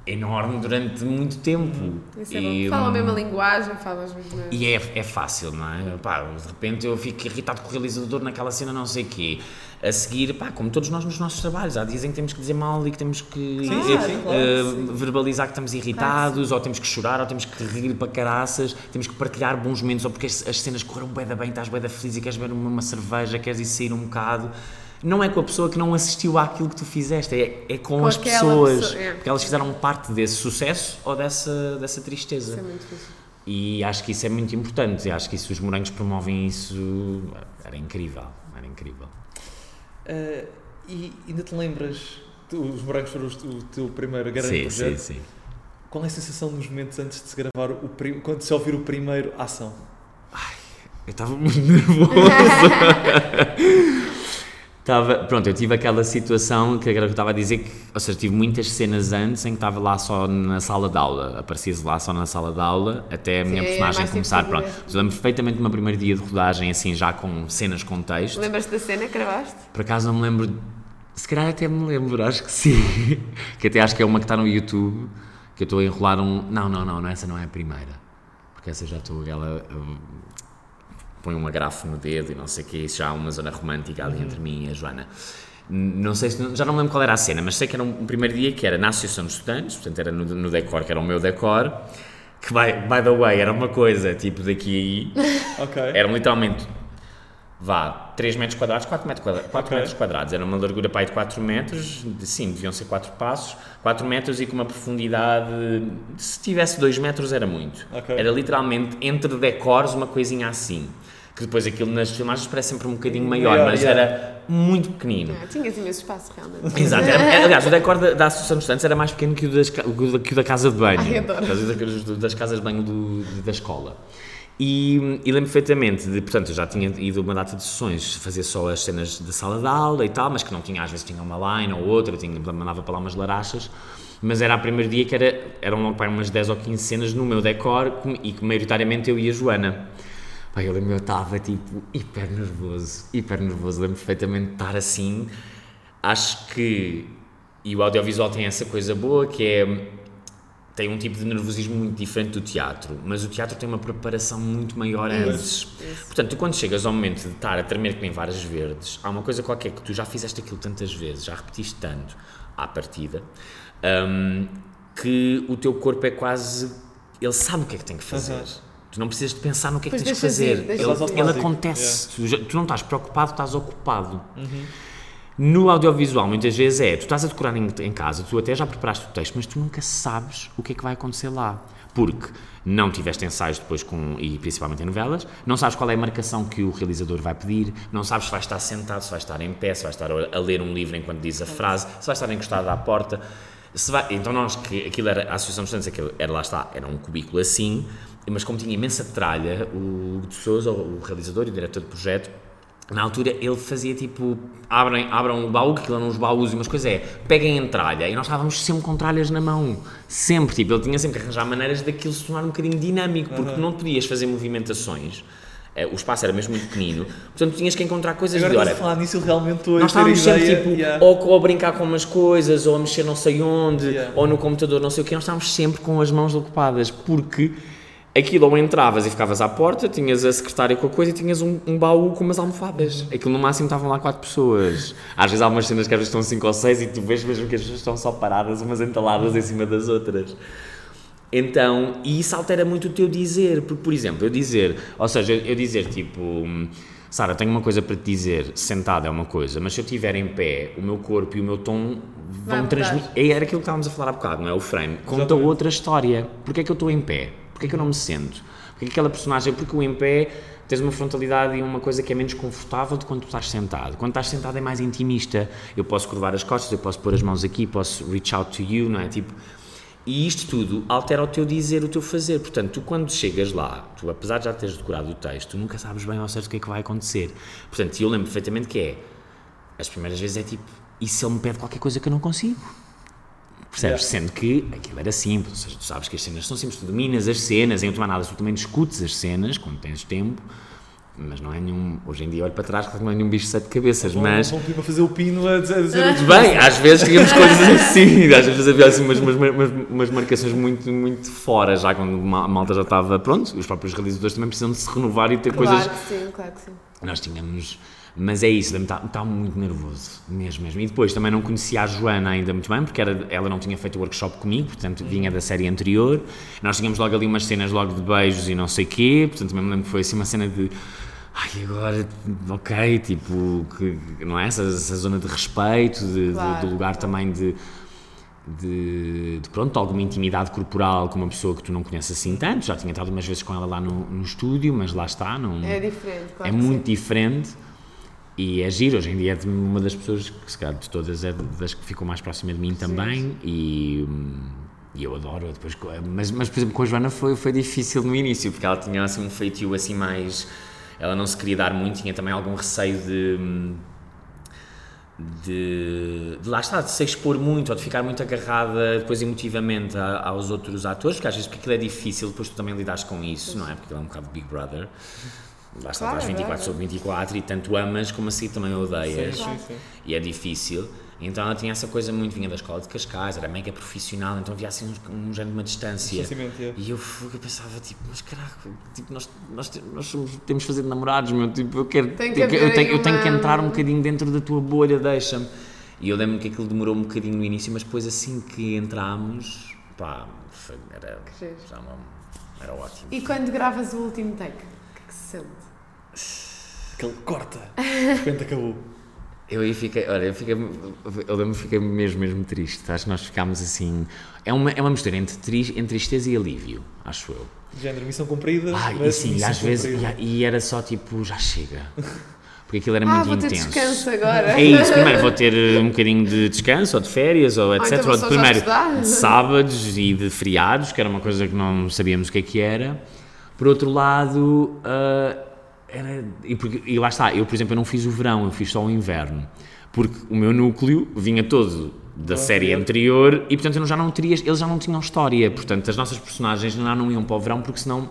enorme durante muito tempo. Isso é E, bom. Falam a mesma linguagem, falam as mesmas. e é, é fácil, não é? Pá, de repente eu fico irritado com o realizador naquela cena, não sei o quê. A seguir, pá, como todos nós nos nossos trabalhos, há dias em que temos que dizer mal e que temos que eh, claro, eh, verbalizar que estamos irritados, ou temos que chorar, ou temos que rir para caraças, temos que partilhar bons momentos, ou porque as, as cenas correram bué da bem, estás bué da feliz e queres beber uma, uma cerveja, queres ir sair um bocado. Não é com a pessoa que não assistiu àquilo que tu fizeste, é, é com, Com as pessoas, pessoa, é. porque elas fizeram parte desse sucesso ou dessa, dessa tristeza. Isso é muito difícil. E acho que isso é muito importante. E acho que se os morangos promovem isso, era incrível. Era incrível. Uh, e ainda te lembras, tu- os morangos foram o teu primeiro grande sim, projeto. sim, sim. Qual é a sensação nos momentos antes de se gravar, o prim... quando se ouvir o primeiro ação? Eu estava muito [LAUGHS] nervoso. Estava, pronto, eu tive aquela situação que que eu estava a dizer, que, ou seja, tive muitas cenas antes em que estava lá só na sala de aula, aparecia lá só na sala de aula, até a minha Sim, é personagem tipo começar, pronto. Eu lembro perfeitamente do meu primeiro dia de rodagem, assim, já com cenas com texto. Lembras-te da cena que gravaste? Por acaso não me lembro. Se calhar até me lembro, acho que sim. [LAUGHS] que até acho que é uma que está no YouTube, que eu estou a enrolar um. Não, não, não, não, essa não é a primeira. Porque essa já estou. Ela põe uma grafa no dedo e não sei o que, isso já há uma zona romântica ali entre mim e a Joana. Não sei se, já não lembro qual era a cena, mas sei que era um, um primeiro dia que era na Associação de Estudantes, portanto era no, no decor, que era o meu decor, que, by, by the way, era uma coisa tipo daqui a aí, [LAUGHS] Ok. eram literalmente, vá, 3 metros quadrados, 4 metros, quadra 4 Ok. metros quadrados. Era uma largura para aí de 4 metros, de- sim, deviam ser 4 passos, 4 metros e com uma profundidade, se tivesse 2 metros era muito. Ok. Era literalmente entre decors uma coisinha assim. Que depois aquilo nas filmagens parece sempre um bocadinho maior, Maior, mas yeah. era muito pequenino. Ah, tinhas imenso espaço, realmente. Exato, era- era- [LAUGHS] aliás, o decor da, da Associação de Estudantes era mais pequeno que o, das, que o da casa de banho, Ai, adoro. Do- das casas de banho do- da escola. E, e lembro perfeitamente de, portanto, eu já tinha ido uma data de sessões fazer só as cenas da sala de aula e tal, mas que não tinha, às vezes tinha uma line ou outra, tinha, mandava para lá umas larachas, mas era o primeiro dia que era, eram logo para umas 10 ou 15 cenas no meu decor e que maioritariamente eu e a Joana. Pai, eu lembro eu estava tipo hiper nervoso, hiper nervoso, lembro perfeitamente de estar assim. Acho que, e o audiovisual tem essa coisa boa que é, tem um tipo de nervosismo muito diferente do teatro, mas o teatro tem uma preparação muito maior antes. Portanto, tu quando chegas ao momento de estar a tremer que nem varas verdes, há uma coisa qualquer que tu já fizeste aquilo tantas vezes, já repetiste tanto à partida, hum, que o teu corpo é quase. Ele sabe o que é que tem que fazer. Aham. Tu não precisas de pensar no que é que Pois tens que deixas fazer. ir, ele, ele acontece. Tu, já- tu não estás preocupado, estás ocupado. No audiovisual, muitas vezes é, tu estás a decorar em, em casa, tu até já preparaste o texto, mas tu nunca sabes o que é que vai acontecer lá. Porque não tiveste ensaios depois com, e principalmente em novelas, não sabes qual é a marcação que o realizador vai pedir, não sabes se vai estar sentado, se vai estar em pé, se vai estar a ler um livro enquanto diz a frase, se vai estar encostado à porta. Se vai, então nós, que aquilo era, a Associação de Estudantes, aquilo era, lá está, era um cubículo assim, mas como tinha imensa tralha, o de Sousa, o realizador e o diretor de projeto, na altura ele fazia tipo, abrem, abram o baú, que aquilo eram uns baús e umas coisas, é, peguem em tralha, e nós estávamos sempre com tralhas na mão, sempre, tipo, ele tinha sempre que arranjar maneiras daquilo se tornar um bocadinho dinâmico, porque não podias fazer movimentações Eh, O espaço era mesmo muito pequenino, portanto tinhas que encontrar coisas Agora de olha, falar nisso, realmente estou a nós estávamos sempre ideia. tipo, yeah. ou, ou a brincar com umas coisas, ou a mexer não sei onde, Yeah. ou no computador não sei o que, nós estávamos sempre com as mãos ocupadas, porque aquilo ou entravas e ficavas à porta, tinhas a secretária com a coisa e tinhas um, um baú com umas almofadas. Aquilo no máximo estavam lá quatro pessoas. Às vezes há umas cenas que às vezes estão cinco ou seis e tu vês mesmo que as pessoas estão só paradas, umas entaladas em cima das outras. Então, e isso altera muito o teu dizer, porque, por exemplo, eu dizer, ou seja, eu, eu dizer tipo, hum, Sara, tenho uma coisa para te dizer, sentada é uma coisa, mas se eu estiver em pé, o meu corpo e o meu tom vão transmitir. Era aquilo que estávamos a falar há bocado, não é? O frame. Conta Exatamente. outra história. Porquê é que eu estou em pé? Porquê que eu não me sento? Porquê que aquela personagem, porque o em pé tens uma frontalidade e uma coisa que é menos confortável de quando tu estás sentado. Quando estás sentado é mais intimista. Eu posso curvar as costas, eu posso pôr as mãos aqui, posso reach out to you, não é? Tipo, e isto tudo altera o teu dizer, o teu fazer. Portanto, tu quando chegas lá, tu apesar de já teres decorado o texto, tu nunca sabes bem ao certo o que é que vai acontecer. Portanto, eu lembro perfeitamente que é, as primeiras vezes é tipo, e se ele me pede qualquer coisa que eu não consigo? Percebes? Yeah. Sendo que aquilo era simples, ou seja, tu sabes que as cenas são simples, tu dominas as cenas, em última análise tu também discutes as cenas quando tens tempo, mas não é nenhum, hoje em dia olho para trás, claro que não é nenhum bicho de sete cabeças, Vão- mas... Vão pedir para fazer o pino a dizer. a dizer bem, às vezes tínhamos [LAUGHS] coisas assim, às vezes havia assim umas, umas, umas, umas marcações muito, muito fora, já quando a malta já estava pronto, os próprios realizadores também precisam de se renovar e ter Claro coisas. que sim, claro que sim. Nós tínhamos. Mas é isso, estava estava muito nervoso, mesmo, mesmo. E depois também não conhecia a Joana ainda muito bem, porque era, ela não tinha feito o workshop comigo, portanto vinha da série anterior. Nós tínhamos logo ali umas cenas logo de beijos e não sei quê, portanto também me lembro que foi assim uma cena de. Ai, agora, ok, tipo, que, não é? Essa, essa zona de respeito, de, de- Claro, do lugar também de, de, de, pronto, alguma intimidade corporal com uma pessoa que tu não conheces assim tanto. Já tinha estado umas vezes com ela lá no, no estúdio, mas lá está, não, É diferente, claro. é muito sim. diferente e é giro. Hoje em dia é uma das pessoas que, se calhar, de todas, é das que ficou mais próxima de mim também e, hum, e eu adoro. Depois, mas, mas, por exemplo, com a Joana foi, foi difícil no início porque ela tinha assim, um feitio assim mais. Ela não se queria dar muito, tinha também algum receio de. De, de lá está, de se expor muito ou de ficar muito agarrada depois emotivamente a- aos outros atores, porque às vezes porque aquilo é difícil, depois tu também lidares com isso, não é? Porque aquilo é um bocado Big Brother. Lá está, Claro, estás 24 claro. sobre 24 e tanto amas como assim também odeias. Sim, sim, sim. E é difícil. Então ela tinha essa coisa muito, vinha da escola de Cascais, era mega profissional, então havia assim um, um género de uma distância. É. E eu, eu pensava, tipo, mas caraca, tipo, nós, nós, nós somos- temos de fazer namorados, meu, tipo, eu quero, que eu, eu tenho, eu tenho que uma- entrar um bocadinho dentro da tua bolha, deixa-me. E eu lembro que aquilo demorou um bocadinho no início, mas depois assim que entramos, pá, foi- era, já não, era ótimo. E quando gravas o último take, que que se sente? Aquele corta. De repente acabou. Eu aí fiquei, olha, eu, fiquei, eu lembro fiquei mesmo, mesmo triste. Acho que nós ficámos assim. É uma, é uma mistura entre, tri, entre tristeza e alívio, acho eu. Género, missão cumprida. Ai, e sim, e missão às vezes. cumprida. E, e era só tipo, já chega. Porque aquilo era Ah, muito vou ter intenso. descanso agora. É isso, primeiro vou ter eh, um bocadinho de descanso, ou de férias, ou etc. então ou de, primeiro de sábados e de feriados, que era uma coisa que não sabíamos o que é que era. Por outro lado, ah, era, e, porque- e lá está, eu por exemplo eu não fiz o verão, eu fiz só o inverno. Porque o meu núcleo vinha todo da série anterior e portanto eu já não teria, eles já não tinham história, portanto as nossas personagens já não iam para o verão porque senão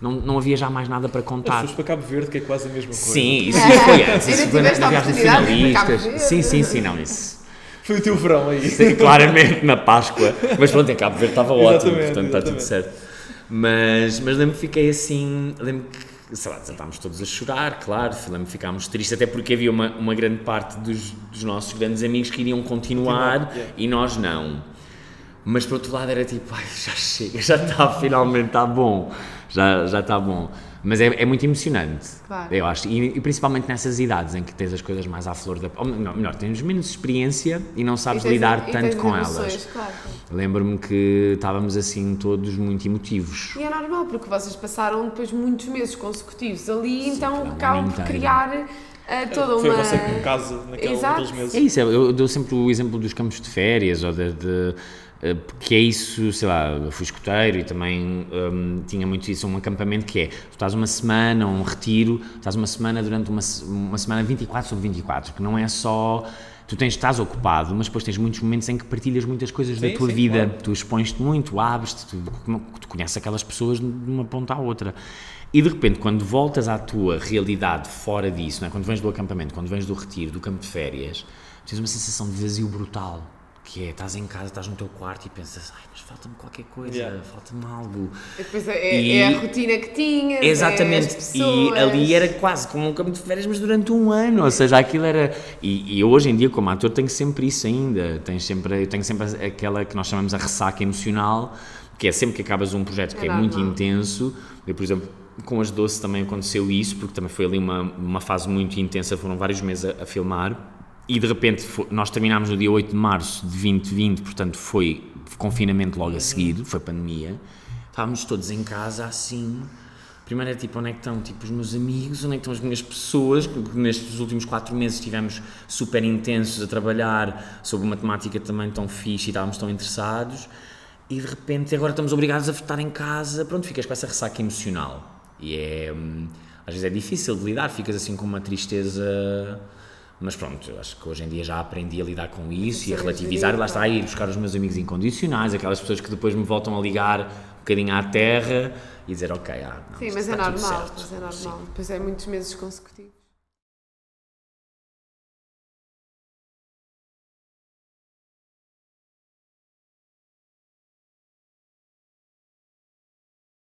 não, não havia já mais nada para contar. pessoas para Cabo Verde, que é quase a mesma coisa. Sim, [LAUGHS] isso já foi antes. Isso foi tiveste na a viagem de oportunidade de ir para Cabo finalistas. Sim, sim, sim, não, isso. Foi o teu verão aí. Sim, claramente na Páscoa. Mas pronto, em Cabo Verde estava [LAUGHS] ótimo, Exatamente, portanto está tudo exatamente. certo. Mas, mas lembro que fiquei assim. Lembro que, sei lá, estávamos todos a chorar, claro. Lembro que ficámos tristes, até porque havia uma, uma grande parte dos, dos nossos grandes amigos que iriam continuar yeah. e nós não. Mas por outro lado era tipo, ai, já chega, já está, finalmente está bom, já, já está bom. Mas é, é muito emocionante, Claro. eu acho, e, e principalmente nessas idades em que tens as coisas mais à flor da... Ou melhor, melhor, tens menos experiência e não sabes E tens- lidar tanto com emoções, elas. Claro. Lembro-me que estávamos assim todos muito emotivos. E é normal, porque vocês passaram depois muitos meses consecutivos ali, então um acabam por criar eh, toda Foi uma. você que casa naquela, Exato. naqueles meses. É isso, eu eu dou sempre o exemplo dos campos de férias, ou de, de, eh, que é isso, sei lá, eu fui escoteiro e também hum, tinha muito isso, um acampamento que é, tu estás uma semana, um retiro, estás uma semana durante uma, uma semana 24 sobre 24, que não é só tu tens, estás ocupado, mas depois tens muitos momentos em que partilhas muitas coisas Sim, da tua sim, vida, claro. tu expões-te muito, abres-te, tu, tu conheces aquelas pessoas de uma ponta à outra. E de repente, quando voltas à tua realidade fora disso, é? quando vens do acampamento, quando vens do retiro, do campo de férias, tens uma sensação de vazio brutal. Que é, estás em casa, estás no teu quarto e pensas, ai, mas falta-me qualquer coisa, Yeah. falta-me algo. Depois é, é- E- é a rotina que tinhas. é Exatamente, as e ali era quase como um campo de férias, mas durante um ano, ou seja, aquilo era. E, e eu hoje em dia, como ator, tenho sempre isso ainda. Tens sempre, eu tenho sempre aquela que nós chamamos a ressaca emocional, que é sempre que acabas um projeto que É é, muito intenso. Eu, por exemplo, com as Doce também aconteceu isso, porque também foi ali uma, uma fase muito intensa, foram vários meses a, a filmar. E de repente nós terminámos no dia 8 de março de 2020, portanto foi confinamento logo a seguir, foi pandemia. Estávamos todos em casa assim. Primeiro é tipo, onde é que estão tipo, os meus amigos, onde é que estão as minhas pessoas, porque nestes últimos quatro meses estivemos super intensos a trabalhar sobre uma temática também tão fixe e estávamos tão interessados, e de repente agora estamos obrigados a estar em casa, pronto, ficas com essa ressaca emocional. E é, hum, às vezes é difícil de lidar, ficas assim com uma tristeza, mas pronto, eu acho que hoje em dia já aprendi a lidar com isso e a relativizar, e lá está, ir buscar os meus amigos incondicionais, aquelas pessoas que depois me voltam a ligar um bocadinho à terra e dizer, ok, ah, não, Sim, mas é normal. Mas é Sim. normal. Depois é muitos meses consecutivos.